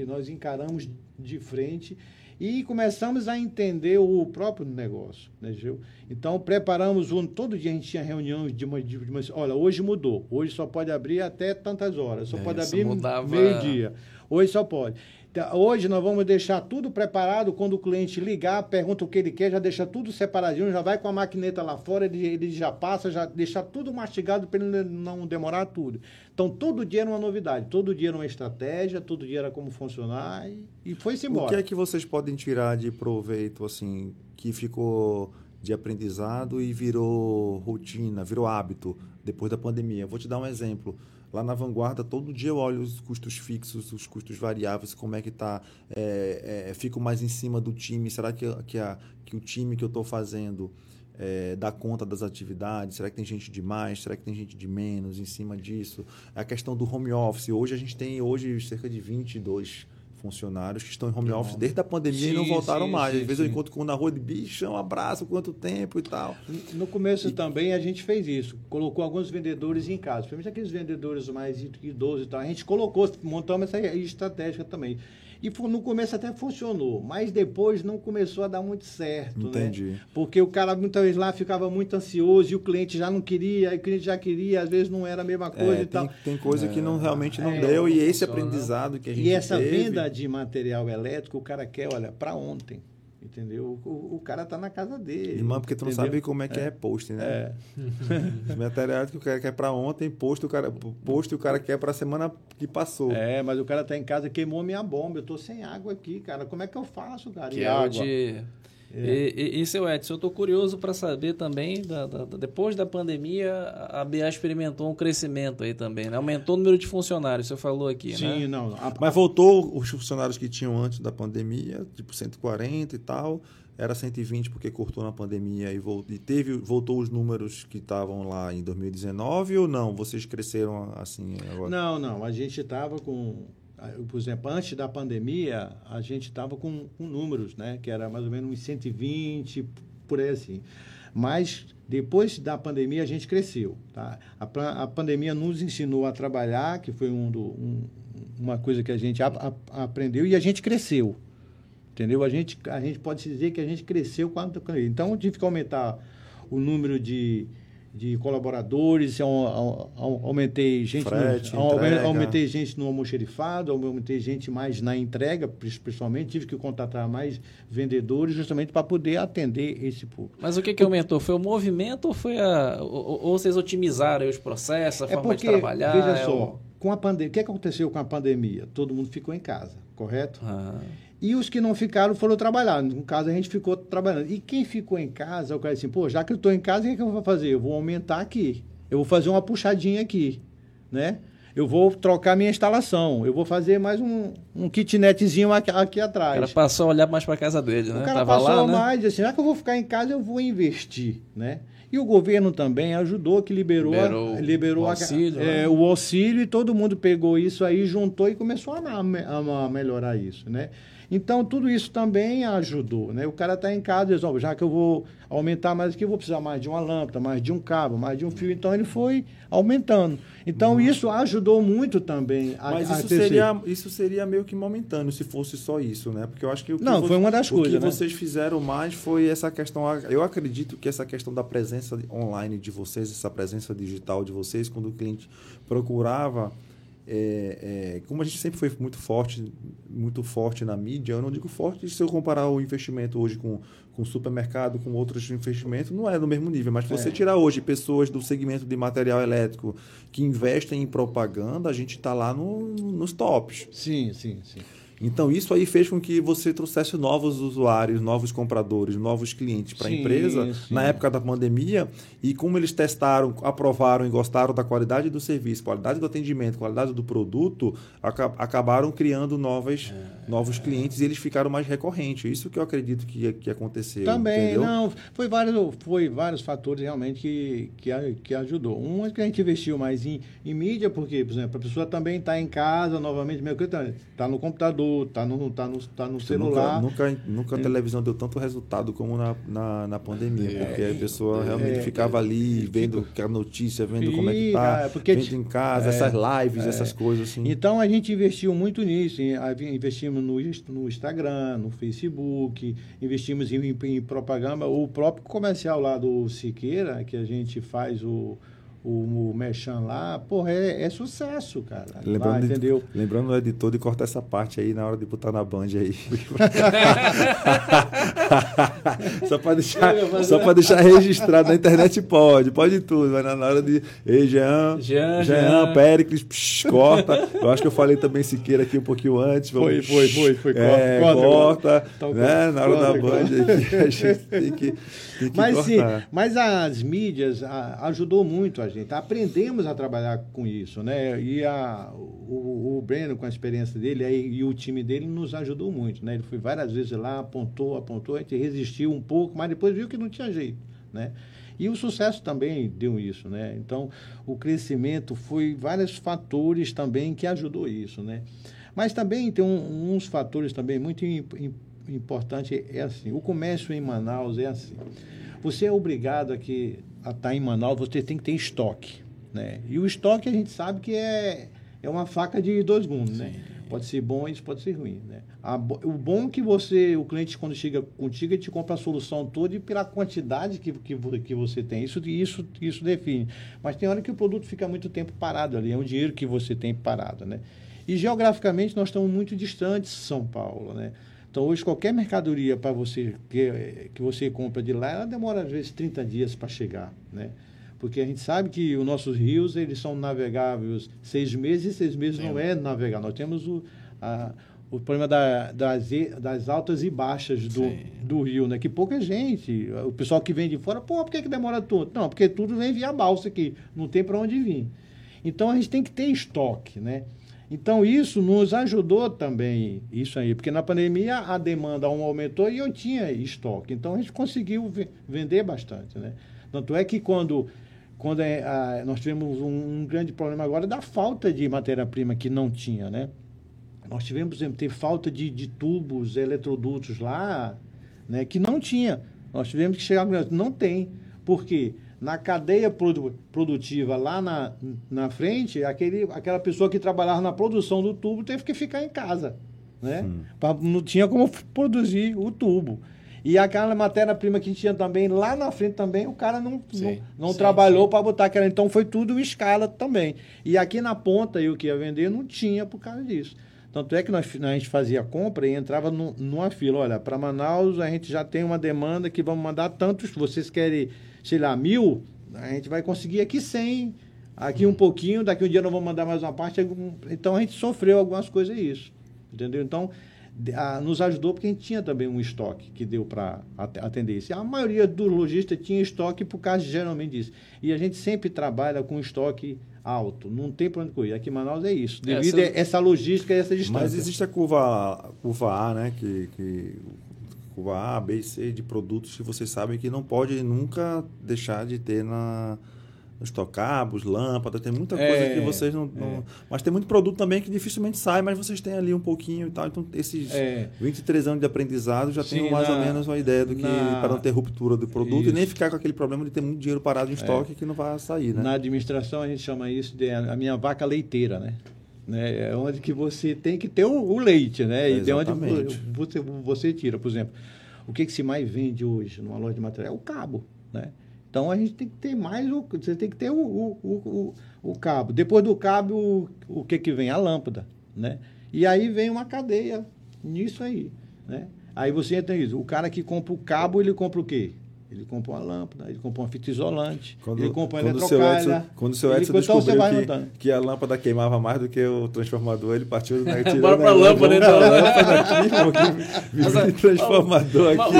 Nós encaramos de frente e começamos a entender o próprio negócio. Né, Gil? Então, preparamos um. Todo dia a gente tinha reunião de uma, de uma. Olha, hoje mudou. Hoje só pode abrir até tantas horas. Só é, pode abrir mudava... meio-dia. Hoje só pode. Então, hoje nós vamos deixar tudo preparado. Quando o cliente ligar, pergunta o que ele quer, já deixa tudo separadinho, já vai com a maquineta lá fora, ele, ele já passa, já deixa tudo mastigado para ele não demorar tudo. Então, todo dia era uma novidade, todo dia era uma estratégia, todo dia era como funcionar e, e foi-se embora. O que é que vocês podem tirar de proveito, assim, que ficou de aprendizado e virou rotina, virou hábito depois da pandemia? Vou te dar um exemplo. Lá na vanguarda, todo dia eu olho os custos fixos, os custos variáveis, como é que está. É, é, fico mais em cima do time. Será que, que, a, que o time que eu estou fazendo é, dá conta das atividades? Será que tem gente de mais? Será que tem gente de menos em cima disso? A questão do home office. Hoje a gente tem hoje cerca de 22 funcionários que estão em home office desde a pandemia sim, e não voltaram sim, mais. Sim, Às vezes eu encontro com um na rua de bicho, um abraço, quanto tempo e tal. No começo e... também a gente fez isso. Colocou alguns vendedores em casa, principalmente aqueles vendedores mais idosos e tal. A gente colocou, montamos essa estratégia também. E no começo até funcionou, mas depois não começou a dar muito certo. Né? Entendi. Né? Porque o cara muitas vezes lá ficava muito ansioso e o cliente já não queria, e o cliente já queria, às vezes não era a mesma coisa é, e tem, tal. Tem coisa é, que não realmente não é, deu, e esse aprendizado que a gente E essa teve... venda de material elétrico, o cara quer, olha, para ontem. Entendeu? O, o, cara tá na casa dele. Irmão, porque tu não sabe como é que é, é post, né? É. Os materiais que o cara quer para ontem, posto o cara posto o cara quer para a semana que passou. É, mas o cara tá em casa, queimou minha bomba, eu tô sem água aqui, cara. Como é que eu faço, cara? Que e é água? De é. E, e, e, seu Edson, eu estou curioso para saber também, da, da, depois da pandemia, a BA experimentou um crescimento aí também, né? Aumentou o número de funcionários, você falou aqui, Sim, né? não. A, Mas voltou os funcionários que tinham antes da pandemia, tipo 140 e tal, era 120 porque cortou na pandemia e, voltou, e teve, voltou os números que estavam lá em 2019 ou não? Vocês cresceram assim agora? Não, não. A gente estava com por exemplo, antes da pandemia, a gente estava com, com, números, né? Que era mais ou menos uns 120, por aí assim. Mas depois da pandemia a gente cresceu, tá? A, a pandemia nos ensinou a trabalhar, que foi um, do, um uma coisa que a gente a, a, aprendeu e a gente cresceu, entendeu? A gente a gente pode dizer que a gente cresceu quando então tive que aumentar o número de de colaboradores, aumentei gente, Frete, no, aumentei gente no almoxerifado, aumentei gente mais na entrega, principalmente, tive que contratar mais vendedores justamente para poder atender esse público. Mas o que, que aumentou? Foi o movimento ou foi a ou, ou vocês otimizaram os processos, a é forma porque, de trabalhar? Veja é só, o... com a pandemia, o que aconteceu com a pandemia? Todo mundo ficou em casa, correto? Ah. E os que não ficaram foram trabalhar. No caso, a gente ficou trabalhando. E quem ficou em casa, o cara assim, pô, já que eu estou em casa, o que, é que eu vou fazer? Eu vou aumentar aqui. Eu vou fazer uma puxadinha aqui, né? Eu vou trocar minha instalação. Eu vou fazer mais um, um kitnetzinho aqui, aqui atrás. O cara passou a olhar mais para a casa dele, né? O cara Tava passou lá, né? mais, né? assim, já que eu vou ficar em casa, eu vou investir, né? E o governo também ajudou, que liberou, liberou, liberou o, auxílio, a, é, né? o auxílio e todo mundo pegou isso aí, juntou e começou a, a, a melhorar isso, né? Então, tudo isso também ajudou. Né? O cara está em casa, diz, oh, já que eu vou aumentar mais aqui, eu vou precisar mais de uma lâmpada, mais de um cabo, mais de um fio. Então, ele foi aumentando. Então, uhum. isso ajudou muito também a Mas isso, a seria, isso seria meio que momentâneo, se fosse só isso, né? Porque eu acho que o que, Não, foi uma das o coisas, que né? vocês fizeram mais foi essa questão... Eu acredito que essa questão da presença online de vocês, essa presença digital de vocês, quando o cliente procurava é, é, como a gente sempre foi muito forte, muito forte na mídia, eu não digo forte se eu comparar o investimento hoje com, com supermercado, com outros investimentos, não é no mesmo nível. Mas se você é. tirar hoje pessoas do segmento de material elétrico que investem em propaganda, a gente está lá no, nos tops. Sim, sim, sim. Então, isso aí fez com que você trouxesse novos usuários, novos compradores, novos clientes para a empresa sim. na época da pandemia. E como eles testaram, aprovaram e gostaram da qualidade do serviço, qualidade do atendimento, qualidade do produto, acabaram criando novas, é, novos clientes e eles ficaram mais recorrentes. Isso que eu acredito que, que aconteceu. Também, entendeu? não. Foi vários, foi vários fatores realmente que, que, que ajudou. Um é que a gente investiu mais em, em mídia, porque, por exemplo, a pessoa também está em casa, novamente, meio que está tá no computador computador, tá no, tá no, tá no celular. Nunca, nunca, nunca a televisão deu tanto resultado como na, na, na pandemia, é, porque a pessoa é, realmente é, ficava ali vendo a notícia, vendo fica, como é que tá, é, porque vendo em casa, essas lives, essas coisas assim. Então a gente investiu muito nisso, investimos no, no Instagram, no Facebook, investimos em, em propaganda, o próprio comercial lá do Siqueira, que a gente faz o o, o Mechan lá, porra, é, é sucesso, cara. Lembrando, lá, entendeu? De, lembrando o editor de cortar essa parte aí na hora de botar na band aí. (laughs) só para deixar, só pra deixar registrado na internet pode, pode tudo, mas na hora de. Ei, Jean, Jean, Jean, Jean. Péricles, psh, corta. Eu acho que eu falei também Siqueira aqui um pouquinho antes. Vamos, foi, foi, foi, foi. É, corta, corta, corta né? Na hora corta, da band a gente tem que, tem que mas, cortar. Sim, mas as mídias a, ajudou muito a gente gente. Aprendemos a trabalhar com isso, né? E a, o, o Breno, com a experiência dele aí, e o time dele, nos ajudou muito, né? Ele foi várias vezes lá, apontou, apontou, a gente resistiu um pouco, mas depois viu que não tinha jeito, né? E o sucesso também deu isso, né? Então, o crescimento foi vários fatores também que ajudou isso, né? Mas também tem um, uns fatores também muito importantes, é assim, o comércio em Manaus é assim. Você é obrigado a que estar tá em Manaus, você tem que ter estoque. Né? E o estoque a gente sabe que é, é uma faca de dois gumes, né? Pode ser bom isso pode ser ruim, né? A, o bom é que você, o cliente quando chega contigo, ele te compra a solução toda e pela quantidade que, que, que você tem. Isso, isso, isso define. Mas tem hora que o produto fica muito tempo parado ali, é um dinheiro que você tem parado, né? E geograficamente nós estamos muito distantes de São Paulo, né? Então, hoje, qualquer mercadoria para você que, que você compra de lá, ela demora às vezes 30 dias para chegar, né? Porque a gente sabe que os nossos rios, eles são navegáveis seis meses, e seis meses não é navegar. Nós temos o, a, o problema da, das, das altas e baixas do, do rio, né? Que pouca gente, o pessoal que vem de fora, pô, por que, que demora tudo? Não, porque tudo vem via balsa aqui, não tem para onde vir. Então, a gente tem que ter estoque, né? Então, isso nos ajudou também, isso aí, porque na pandemia a demanda aumentou e eu tinha estoque. Então, a gente conseguiu vender bastante, né? Tanto é que quando, quando é, a, nós tivemos um, um, grande problema agora da falta de matéria-prima que não tinha, né? Nós tivemos, por exemplo, ter falta de, de tubos, eletrodutos lá, né, que não tinha. Nós tivemos que chegar não tem. Por quê? Na cadeia produ produtiva lá na, na frente, aquele, aquela pessoa que trabalhava na produção do tubo teve que ficar em casa. Né? Pra, não tinha como produzir o tubo. E aquela matéria-prima que tinha também lá na frente também, o cara não, sim, não, não sim, trabalhou para botar aquela. Então foi tudo escala também. E aqui na ponta, eu que ia vender, não tinha por causa disso. Tanto é que nós, a gente fazia compra e entrava no, numa fila. Olha, para Manaus a gente já tem uma demanda que vamos mandar tantos. Vocês querem, sei lá, mil? A gente vai conseguir aqui 100, aqui um pouquinho, daqui um dia nós vamos mandar mais uma parte. Então a gente sofreu algumas coisas isso. Entendeu? Então a, nos ajudou porque a gente tinha também um estoque que deu para atender isso. A maioria dos lojistas tinha estoque por causa geralmente disso. E a gente sempre trabalha com estoque alto, não tem para onde correr. Aqui em Manaus é isso, devido essa... a essa logística e essa distância. Mas existe a curva, curva A, né? Que, que, curva A, B e C de produtos que vocês sabem que não pode nunca deixar de ter na, nos tocabos, lâmpadas, tem muita coisa é, que vocês não, é. não, Mas tem muito produto também que dificilmente sai, mas vocês têm ali um pouquinho e tal. Então, esses é. 23 anos de aprendizado já tem mais na, ou menos uma ideia do que. Na, para não ter ruptura do produto isso. e nem ficar com aquele problema de ter muito dinheiro parado em é. estoque que não vai sair, né? Na administração a gente chama isso de a minha vaca leiteira, né? né? É onde que você tem que ter o, o leite, né? E de onde você, você tira, por exemplo. O que, que se mais vende hoje numa loja de material? É o cabo, né? Então a gente tem que ter mais o. Você tem que ter o, o, o, o cabo. Depois do cabo, o, o que, que vem? A lâmpada. Né? E aí vem uma cadeia nisso aí. Né? Aí você entra nisso. O cara que compra o cabo, ele compra o quê? Ele compra uma lâmpada, ele compra uma fita isolante, quando, ele compra uma eletrocalha. Quando o seu Edson descobriu que, que, a lâmpada queimava mais do que o transformador, ele partiu né, (laughs) Bora pra lâmpada, então. A lâmpada aqui, (laughs) transformador aqui.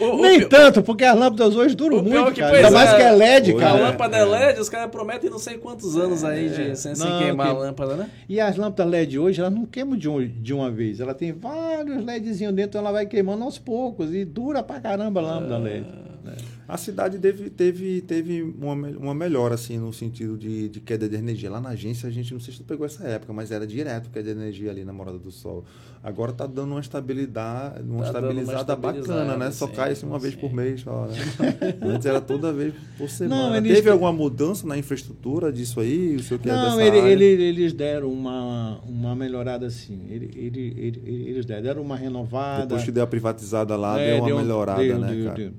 Nem, nem tanto, porque as lâmpadas hoje duram muito, cara. Ainda mais é, que é LED, cara. A lâmpada é LED, os caras prometem não sei quantos anos aí de, é. sem, não, queimar que... a lâmpada, né? E as lâmpadas LED hoje, elas não queimam de, um, de uma vez. Ela tem vários LEDzinhos dentro, ela vai queimando aos poucos. E dura pra caramba a lâmpada LED. A cidade teve, teve, teve uma, uma melhora, assim, no sentido de, de queda de energia. Lá na agência, a gente, não sei se tu pegou essa época, mas era direto queda de energia ali na Morada do Sol. Agora está dando uma estabilidade, uma tá estabilizada uma bacana, né? Só sim, cai assim uma sim. vez por mês. Só, né? (laughs) Antes era toda vez por semana. Não, eles... Teve alguma mudança na infraestrutura disso aí? O senhor que é não, ele, ele, eles deram uma, uma melhorada assim. Ele, ele, ele, eles deram uma renovada. Depois que deu a privatizada lá, é, deu uma deu, melhorada, deu, né, deu, cara? Deu,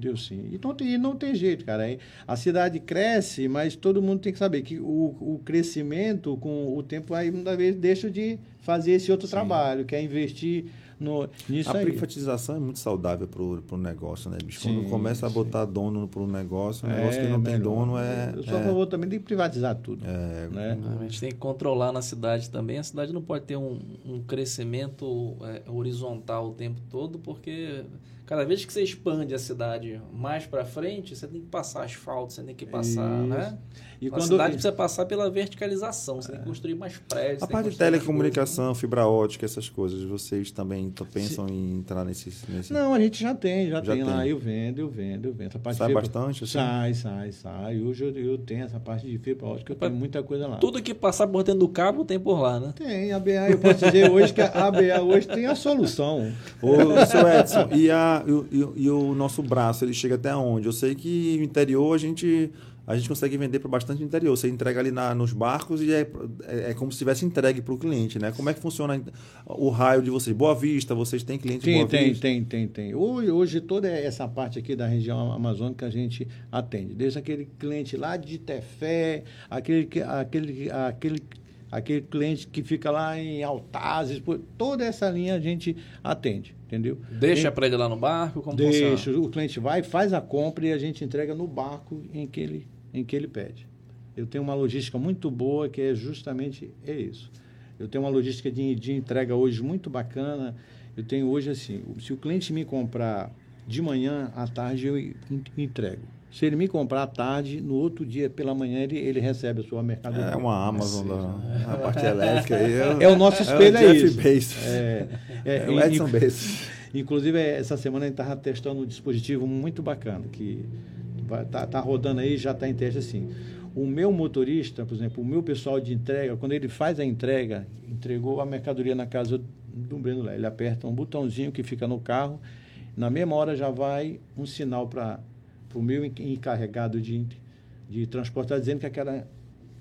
Deu sim. E não tem, não tem jeito, cara. A cidade cresce, mas todo mundo tem que saber que o, o crescimento, com o tempo, aí muitas vezes deixa de fazer esse outro sim. trabalho, que é investir no, nisso a aí. privatização é muito saudável para o negócio, né, bicho? Quando começa a botar sim. dono para o negócio, negócio é, que não tem dono é. Eu sou é, a favor também de privatizar tudo. É, né? A gente tem que controlar na cidade também. A cidade não pode ter um, um crescimento é, horizontal o tempo todo, porque cada vez que você expande a cidade mais para frente, você tem que passar asfalto, você tem que passar, Isso. né? E a cidade precisa passar pela verticalização, você é. tem que construir mais prédios. A parte de telecomunicação, fibra ótica, essas coisas, vocês também pensam Sim. em entrar nesse, nesse, Não, a gente já tem, já, já tem, tem, lá. Eu vendo, eu vendo, eu vendo. sai fibra... bastante? Assim? Sai, sai, sai. Hoje eu, eu tenho essa parte de fibra ótica, eu tenho muita coisa lá. Tudo que passar por dentro do cabo tem por lá, né? Tem, a BA, eu posso dizer hoje que a BA hoje tem a solução. Ô, seu Edson, e, a, e, e o nosso braço, ele chega até onde? Eu sei que no interior a gente a gente consegue vender para bastante interior. Você entrega ali na, nos barcos e é, é, é como se tivesse entregue para o cliente, né? Como é que funciona o raio de vocês? Boa Vista, vocês têm clientes tem, Boa tem, Vista? Tem, tem, tem. Hoje, hoje toda essa parte aqui da região amazônica a gente atende. Desde aquele cliente lá de Tefé, aquele, aquele, aquele aquele cliente que fica lá em Altazes, toda essa linha a gente atende, entendeu? Deixa para ele lá no barco, como Deixa, funciona? o cliente vai, faz a compra e a gente entrega no barco em que ele em que ele pede. Eu tenho uma logística muito boa que é justamente é isso. Eu tenho uma logística de, de entrega hoje muito bacana. Eu tenho hoje assim, se o cliente me comprar de manhã à tarde eu entrego. Se ele me comprar à tarde, no outro dia pela manhã ele, ele recebe a sua mercadoria. É uma Amazon da, parte elétrica aí. É, é, o nosso espelho é, o é isso. Bezos. É, é, é o Edson Bezos. (laughs) Inclusive essa semana a gente estava testando um dispositivo muito bacana que Tá, tá rodando aí, já está em teste assim. o meu motorista, por exemplo, o meu pessoal de entrega, quando ele faz a entrega, entregou a mercadoria na casa do Breno lá, ele aperta um botãozinho que fica no carro, na mesma hora já vai um sinal para o meu encarregado de, de transportar dizendo que aquela,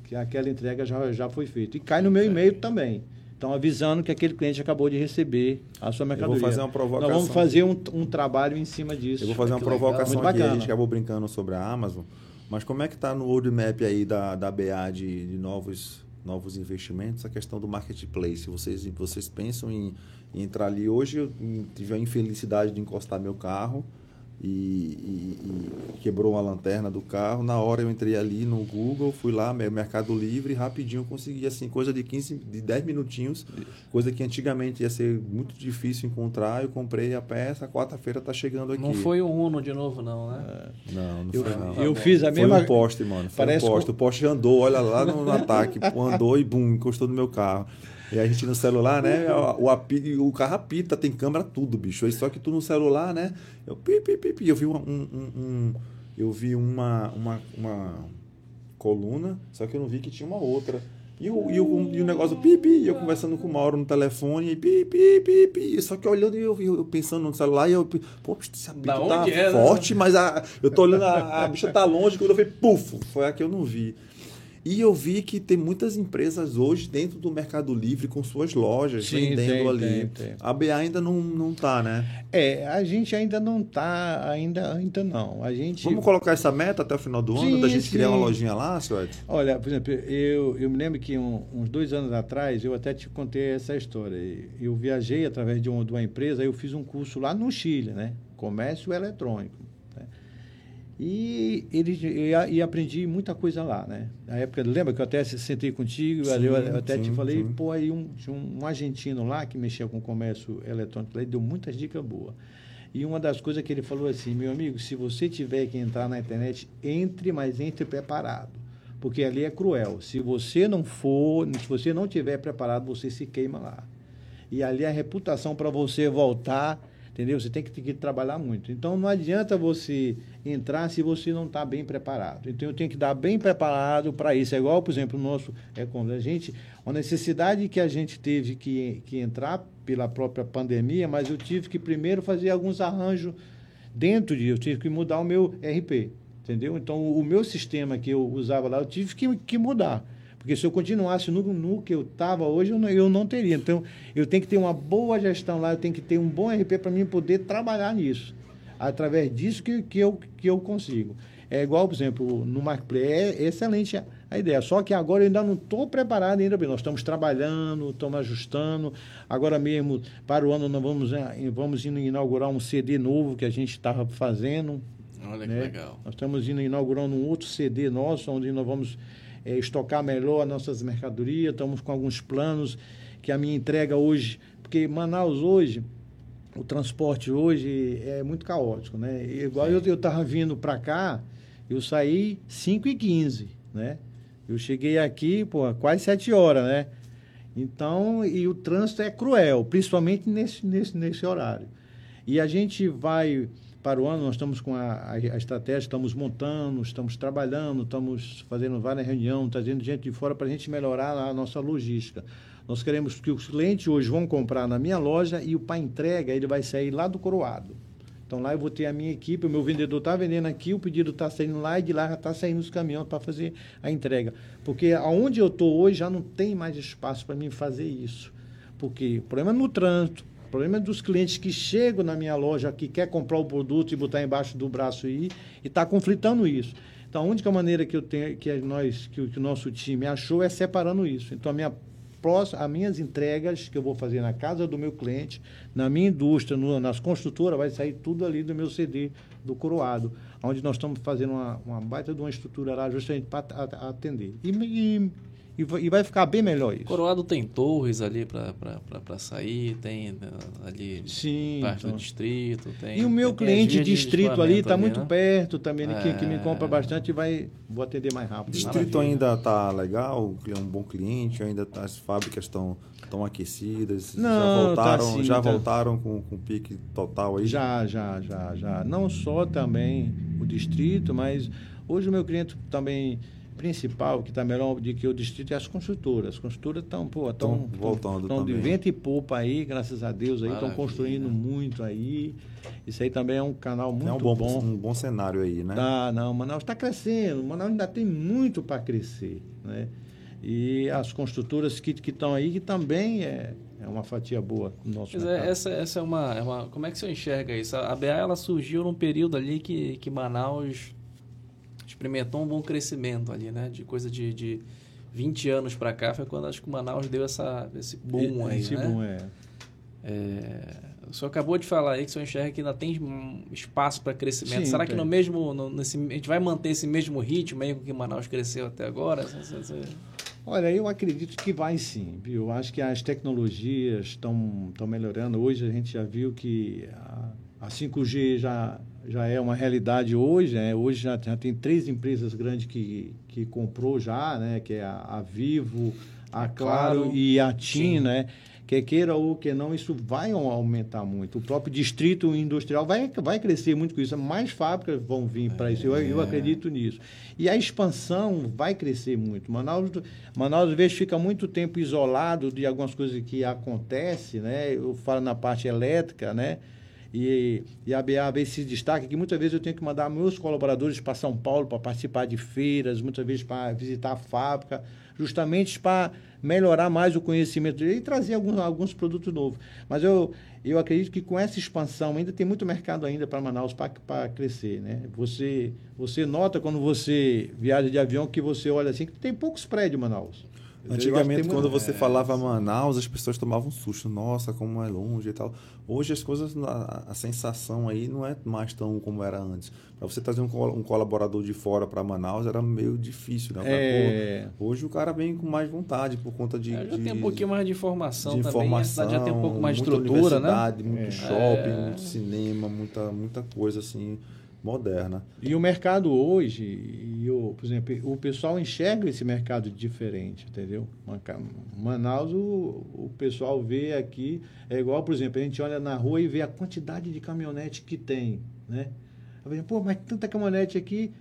que aquela entrega já, já foi feita. E cai no meu e-mail também. Então, avisando que aquele cliente acabou de receber a sua mercadoria. Eu vou fazer uma provocação. Nós vamos fazer um, um trabalho em cima disso. Eu vou fazer uma provocação aqui. A gente acabou brincando sobre a Amazon. Mas como é que está no roadmap aí da, da BA de, de novos, novos investimentos, a questão do marketplace? Vocês, vocês pensam em, em entrar ali? Hoje eu tive a infelicidade de encostar meu carro e, e, e, quebrou uma lanterna do carro. Na hora eu entrei ali no Google, fui lá, Mercado Livre, rapidinho consegui, assim, coisa de 15, de 10 minutinhos, coisa que antigamente ia ser muito difícil encontrar. Eu comprei a peça, quarta-feira tá chegando aqui. Não foi o Uno de novo, não, né? É, não, não eu, foi não. Eu fiz a mesma... Foi um poste, mano. Foi Parece um poste. O poste andou, olha lá no, no ataque, andou e bum, encostou no meu carro. E a gente no celular, né? O, o, o carro apita, tem câmera, tudo, bicho. Aí só que tu no celular, né? Eu pi, pi, pi, pi. Eu vi um, um, um, eu vi uma, uma, uma coluna, só que eu não vi que tinha uma outra. E o, e o, e o negócio pi, pi, e eu conversando com o Mauro no telefone, e pi, pi, pi, pi. Só que olhando e eu, eu, pensando no celular, e eu, pô, esse apito tá é, forte, né? mas a, eu tô olhando, a, a bicha tá longe, quando eu falei, puf, foi a que eu não vi. E eu vi que tem muitas empresas hoje dentro do Mercado Livre com suas lojas Sim, vendendo tem, ali. Tem, tem. A BA ainda não, não tá, né? É, a gente ainda não tá, ainda, ainda não. A gente... Vamos colocar essa meta até o final do ano, sim, da gente sim. criar uma lojinha lá, Edson? Olha, por exemplo, eu, eu me lembro que um, uns dois anos atrás, eu até te contei essa história. Eu viajei através de uma, de uma empresa, eu fiz um curso lá no Chile, né? Comércio eletrônico. E, ele, e, e, aprendi muita coisa lá, né? Na época, lembra que eu até sentei contigo, sim, eu, eu, até sim, te falei, sim. pô, aí um, um, um, argentino lá que mexia com comércio eletrônico, ele deu muitas dicas boas. E uma das coisas que ele falou assim, meu amigo, se você tiver que entrar na internet, entre, mas entre preparado. Porque ali é cruel. Se você não for, se você não tiver preparado, você se queima lá. E ali a reputação para você voltar entendeu? Você tem que, tem que trabalhar muito. Então não adianta você entrar se você não está bem preparado. Então eu tenho que dar bem preparado para isso. É igual, por exemplo, o nosso é quando a gente, a necessidade que a gente teve que, que entrar pela própria pandemia, mas eu tive que primeiro fazer alguns arranjos dentro disso, eu tive que mudar o meu RP, entendeu? Então o meu sistema que eu usava lá, eu tive que, que mudar. Porque se eu continuasse no, no que eu estava hoje, eu não, eu não teria. Então, eu tenho que ter uma boa gestão lá, eu tenho que ter um bom RP para mim poder trabalhar nisso. Através disso que, que, eu, que eu consigo. É igual, por exemplo, no Marketplace, é excelente a, a ideia. Só que agora eu ainda não estou preparado ainda. Nós estamos trabalhando, estamos ajustando. Agora mesmo, para o ano, nós vamos, eh, vamos inaugurar um CD novo que a gente estava fazendo. Olha né? que legal. Nós estamos indo inaugurando um outro CD nosso, onde nós vamos é, estocar melhor as nossas mercadorias, estamos com alguns planos que a minha entrega hoje, porque Manaus hoje, o transporte hoje é muito caótico, né? Igual Sim. eu estava vindo para cá, eu saí 5 e 15 né? Eu cheguei aqui, pô, quase 7 horas, né? Então, e o trânsito é cruel, principalmente nesse, nesse, nesse horário. E a gente vai para o ano, nós estamos com a, a, estratégia, estamos montando, estamos trabalhando, estamos fazendo várias reuniões, trazendo gente de fora para a gente melhorar a nossa logística. Nós queremos que os clientes hoje vão comprar na minha loja e o para entrega ele vai sair lá do Coroado. Então lá eu vou ter a minha equipe, o meu vendedor está vendendo aqui, o pedido está saindo lá e de lá já está saindo os caminhões para fazer a entrega. Porque aonde eu estou hoje já não tem mais espaço para mim fazer isso. Porque o problema é no trânsito, o problema é dos clientes que chegam na minha loja, que quer comprar o produto e botar embaixo do braço e está conflitando isso. Então, a única maneira que eu tenho, que nós, que, que o nosso time achou é separando isso. Então, a minha próxima, as minhas entregas que eu vou fazer na casa do meu cliente, na minha indústria, no, nas construtoras, vai sair tudo ali do meu CD do Coroado, onde nós estamos fazendo uma, uma baita de uma estrutura lá justamente para atender. E, e e vai ficar bem melhor isso. Coroado tem torres ali para sair, tem né, ali Sim, parte então. do distrito. Tem, e o meu tem cliente distrito ali está muito né? perto também, é... que, que, me é. compra bastante e vai, vou atender mais rápido. O distrito Maravilha. ainda está legal, é um bom cliente, ainda tá, as fábricas estão estão aquecidas? Não, já tá voltaram, tá assim, já tá... voltaram com, com pique total aí? Já, já, já, já. Não só também o distrito, mas hoje o meu cliente também principal que está melhor do que o distrito é as construtoras. As construtoras estão, pô, estão voltando Estão de vento e poupa aí, graças a Deus aí, estão construindo muito aí. Isso aí também é um canal muito é um bom, bom. um bom cenário aí, né? Tá, não, Manaus está crescendo, Manaus ainda tem muito para crescer, né? E as construtoras que estão aí, que também é, é uma fatia boa do nosso Pois é, mercado. essa, essa é uma, é uma. Como é que você enxerga isso? A BA ela surgiu num período ali que, que Manaus experimentou um bom crescimento ali, né? De coisa de, de 20 anos para cá foi quando acho que o Manaus deu essa, esse boom aí, Esse né? boom, é. É, o senhor acabou de falar aí que o senhor enxerga que ainda tem espaço para crescimento. Sim, Será que no mesmo, no, nesse, a gente vai manter esse mesmo ritmo aí com que Manaus cresceu até agora? Olha, eu acredito que vai sim, viu? Eu acho que as tecnologias estão melhorando. Hoje a gente já viu que a, a 5G já, já é uma realidade hoje, né? Hoje já, já tem três empresas grandes que, que comprou já, né? Que é a, a Vivo, a Claro, Claro. e a TIM, Sim. né? Que queira ou que não, isso vai aumentar muito. O próprio distrito industrial vai, vai crescer muito com isso. Mais fábricas vão vir para isso. Eu, eu acredito nisso. E a expansão vai crescer muito. Manaus, Manaus às vezes, fica muito tempo isolado de algumas coisas que acontecem, né? Eu falo na parte elétrica, né? E, e a BA às vezes se destaca que muitas vezes eu tenho que mandar meus colaboradores para São Paulo para participar de feiras, muitas vezes para visitar a fábrica, justamente para melhorar mais o conhecimento e trazer alguns, alguns produtos novos. Mas eu, eu acredito que com essa expansão ainda tem muito mercado ainda para Manaus para crescer, né? Você, você nota quando você viaja de avião que você olha assim que tem poucos prédios em Manaus. Antigamente, quando você falava Manaus, as pessoas tomavam um susto. Nossa, como é longe e tal. Hoje as coisas, a, a sensação aí não é mais tão como era antes. Para você trazer um, um colaborador de fora para Manaus era meio difícil, né? É. Pô, Hoje o cara vem com mais vontade por conta de. É, já de- tem um pouquinho mais de informação de também. A cidade já tem um pouco mais de estrutura, né? Muito shopping, É. muito cinema, muita, muita coisa assim moderna. E o mercado hoje, e o, por exemplo, o pessoal enxerga esse mercado diferente, entendeu? Manaus, o, o pessoal vê aqui, é igual, por exemplo, a gente olha na rua e vê a quantidade de caminhonete que tem, né? Pô, mas tanta caminhonete aqui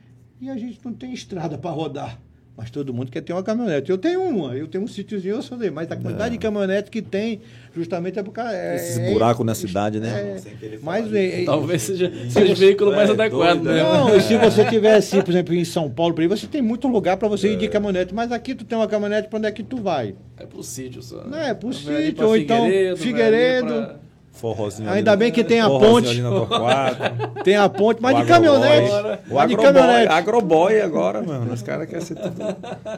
e a gente não tem estrada para rodar. Mas todo mundo quer ter uma caminhonete. Eu tenho uma, eu tenho um sítiozinho, eu sou dele, mas a quantidade de caminhonete que tem, justamente é por causa. É, Esses é- buracos na cidade, né? é, mas é- é- Talvez seja, seja o veículo mais É, adequado, doido, né? é. não, e se você tivesse, por exemplo, em São Paulo, por aí, você tem muito lugar para você ir de caminhonete, mas aqui tu tem uma caminhonete para onde é que tu vai? É pro sítio só. né? Não, é pro sítio, ou então ali Figueiredo. Forrozinho Ainda ali bem que tem a ponte. (laughs) Tem a ponte, mas O de caminhonete. agroboy. O Mas de agroboy, caminhonete. agroboy agora, mano. Os caras querem ser tudo,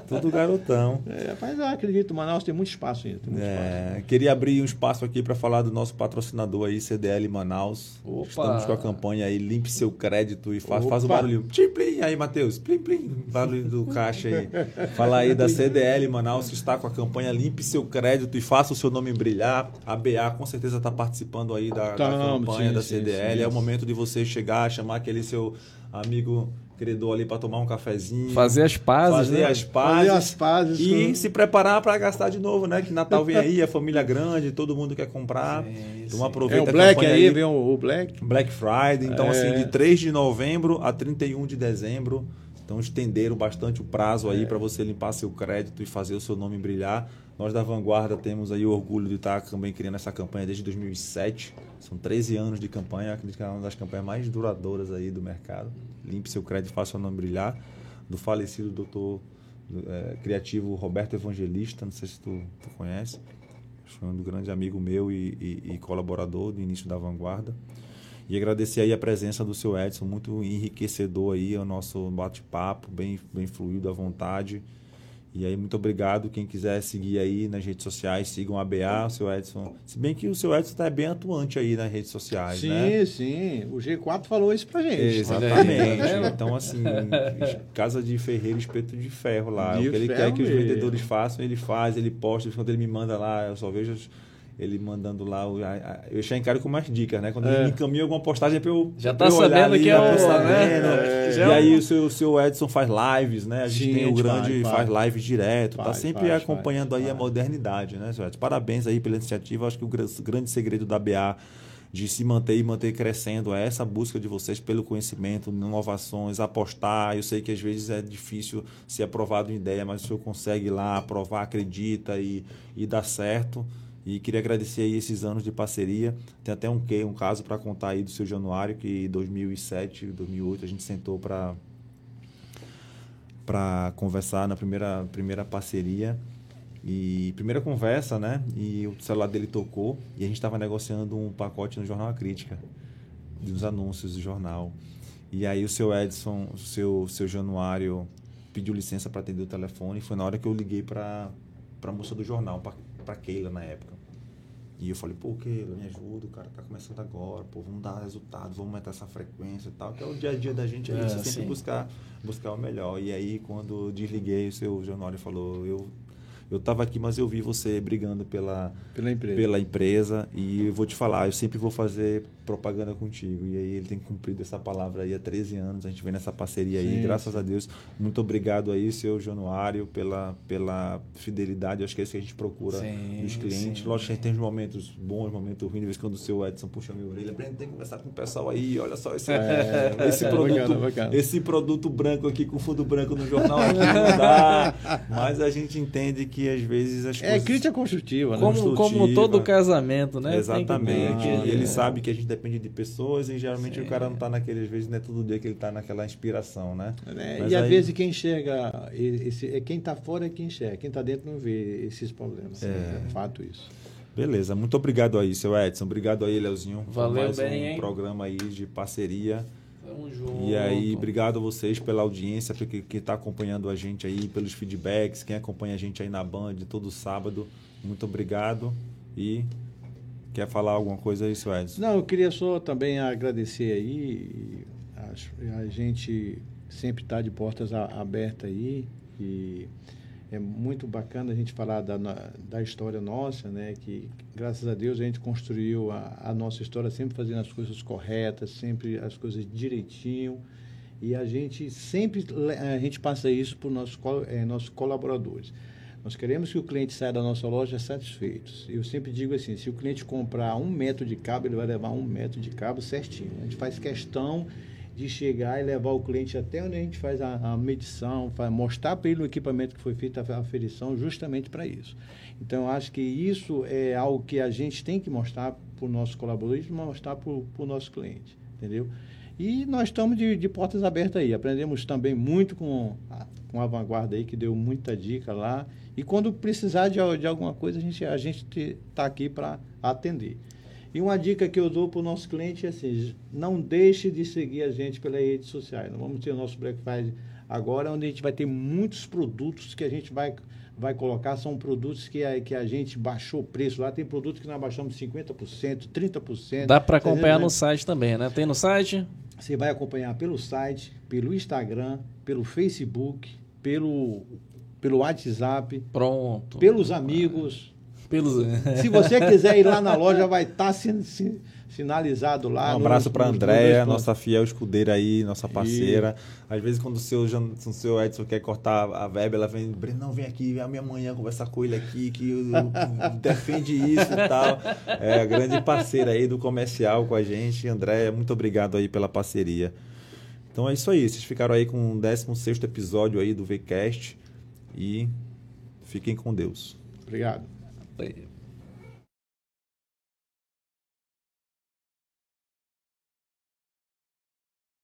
tudo garotão. É, mas eu acredito, Manaus tem muito espaço ainda. Tem muito espaço. É, queria abrir um espaço aqui para falar do nosso patrocinador aí, CDL Manaus. Opa! Estamos com a campanha aí, limpe seu crédito e faz, Opa! faz o barulho. Tchim, plim, aí, Matheus. Plim, plim. Barulho do caixa aí. Fala aí da CDL Manaus que está com a campanha Limpe seu crédito e faça o seu nome brilhar. A BA com certeza está participando aí da, da Tamo, campanha sim, da sim, CDL. sim. É o momento de você chegar, chamar aquele seu amigo credor ali para tomar um cafezinho. Fazer as pazes, fazer né? as pazes, Fazer as pazes e com- se preparar para gastar de novo, né? Que Natal vem aí, a família grande, todo mundo quer comprar. Sim, então sim. É aproveita o a Black campanha aí, vem o, Black. Black Friday, então É. assim, de 3 de novembro a 31 de dezembro. Então estenderam bastante o prazo É. aí para você limpar seu crédito e fazer o seu nome brilhar. Nós da Vanguarda temos aí o orgulho de estar também criando essa campanha desde 2007. São 13 anos de campanha, acredito que é uma das campanhas mais duradouras aí do mercado. Limpe seu crédito, faça o nome brilhar. Do falecido doutor eh, criativo Roberto Evangelista, não sei se tu, tu conhece. Foi um grande amigo meu e, e- e colaborador do início da Vanguarda. E agradecer aí a presença do seu Edson, muito enriquecedor aí o nosso bate-papo, bem, bem fluido, à vontade. E aí, muito obrigado. Quem quiser seguir aí nas redes sociais, sigam a BA, o seu Edson. Se bem que o seu Edson está bem atuante aí nas redes sociais, Sim, né? sim. O G4 falou isso pra gente. Exatamente. É. Então, assim, casa de ferreiro, espeto de ferro lá. De o que ele quer que os vendedores façam, ele faz, ele posta. Quando ele me manda lá, eu só vejo ele mandando lá. o- a- a- Eu já encaro com umas dicas, né? Quando É. ele me encaminha alguma postagem é pra eu. Já tá eu olhar sabendo ali, que é o- sabendo. né? E é aí o seu, o seu Edson faz lives, né? A gente Sim, tem o grande, faz, faz, lives direto, tá Faz, sempre acompanhando aí a modernidade, né, seu Edson? Parabéns aí pela iniciativa. Acho que o gra- grande segredo da BA de se manter e manter crescendo. É essa busca de vocês pelo conhecimento, inovações, apostar. Eu sei que às vezes é difícil ser aprovado em ideia, mas o senhor consegue ir lá aprovar, acredita e, e dá certo. E queria agradecer aí esses anos de parceria. Tem até um, um caso para contar aí do seu Januário, que em 2007, 2008 a gente sentou para para conversar na primeira, primeira parceria. E primeira conversa, né? E o celular dele tocou e a gente estava negociando um pacote no Jornal A Crítica, dos anúncios do jornal. E aí o seu Edson, o seu, seu Januário pediu licença para atender o telefone foi na hora que eu liguei para a moça do jornal, para Keila na época. E eu falei, pô, Keila, me ajuda, o cara tá começando agora, pô, vamos dar resultado, vamos aumentar essa frequência e tal, que é o dia a dia da gente, é, é sempre sim. buscar, buscar o melhor. E aí, quando desliguei, o seu Januário falou, eu eu estava aqui, mas eu vi você brigando pela, pela, empresa. pela empresa. E eu vou te falar, eu sempre vou fazer propaganda contigo. E aí ele tem cumprido essa palavra aí há 13 anos. A gente vem nessa parceria aí, sim, graças sim. a Deus. Muito obrigado aí, seu Januário, pela, pela fidelidade. Eu acho que é isso que a gente procura sim, dos clientes. Lógico que a gente tem momentos bons, momentos ruins. De vez quando o seu Edson puxa a minha orelha. Breno, tem que conversar com o pessoal aí. Olha só esse, é, esse, é, produto, bacana, bacana. esse produto branco aqui com fundo branco no jornal aqui não dá. (laughs) Mas a gente entende que às vezes as é, coisas... É crítica construtiva, né? Como, construtiva. como todo casamento, né? Exatamente. E ele sabe que a gente depende de pessoas e geralmente Sim. o cara não está naquele, às vezes não é todo dia que ele está naquela inspiração, né? É, e às vezes quem chega, esse, é quem está fora é quem enxerga, quem está dentro não vê esses problemas. É. é fato isso. Beleza, muito obrigado aí, seu Edson. Obrigado aí, Leozinho. Valeu, por mais bem, um hein? programa aí de parceria. Tamo junto. E aí, obrigado a vocês pela audiência, que está acompanhando a gente aí, pelos feedbacks, quem acompanha a gente aí na Band todo sábado. Muito obrigado e quer falar alguma coisa aí, Suédes? Não, eu queria só também agradecer aí. A, a gente sempre está de portas abertas aí e é muito bacana a gente falar da, da história nossa, né? Que graças a Deus a gente construiu a, a, nossa história sempre fazendo as coisas corretas, sempre as coisas direitinho. E a gente sempre a gente passa isso para os nossos, é, nossos colaboradores. Nós queremos que o cliente saia da nossa loja satisfeito. Eu sempre digo assim, se o cliente comprar um metro de cabo, ele vai levar um metro de cabo certinho. A gente faz questão de chegar e levar o cliente até onde a gente faz a, a medição, faz, mostrar para ele o equipamento que foi feito a aferição, justamente para isso. Então, acho que isso é algo que a gente tem que mostrar para o nosso colaborador e mostrar para o nosso cliente, entendeu? E nós estamos de, de, portas abertas aí. Aprendemos também muito com a, com a Vanguarda aí, que deu muita dica lá. E quando precisar de, de alguma coisa, a gente a está aqui para atender. E uma dica que eu dou para o nosso cliente é assim: não deixe de seguir a gente pelas redes sociais. Nós vamos ter o nosso Black Friday agora, onde a gente vai ter muitos produtos que a gente vai, vai colocar. São produtos que a, que a gente baixou o preço lá. Tem produtos que nós baixamos 50%, 30%. Dá para acompanhar no site também, né? Tem no site? Você vai acompanhar pelo site, pelo Instagram, pelo Facebook, pelo, pelo WhatsApp. Pronto. Pelos amigos. Pelos... Se você quiser ir lá na loja, vai estar tá sin, sinalizado lá. Um abraço para a Andréia, nossa fiel escudeira aí, nossa parceira. E... Às vezes, quando o seu, o seu Edson quer cortar a verba, ela vem, não, vem aqui, vem a minha manhã conversar com ele aqui, que (laughs) defende isso e tal. É a grande parceira aí do comercial com a gente. Andréia, muito obrigado aí pela parceria. Então é isso aí, vocês ficaram aí com o 16 episódio aí do VCast e fiquem com Deus. Obrigado.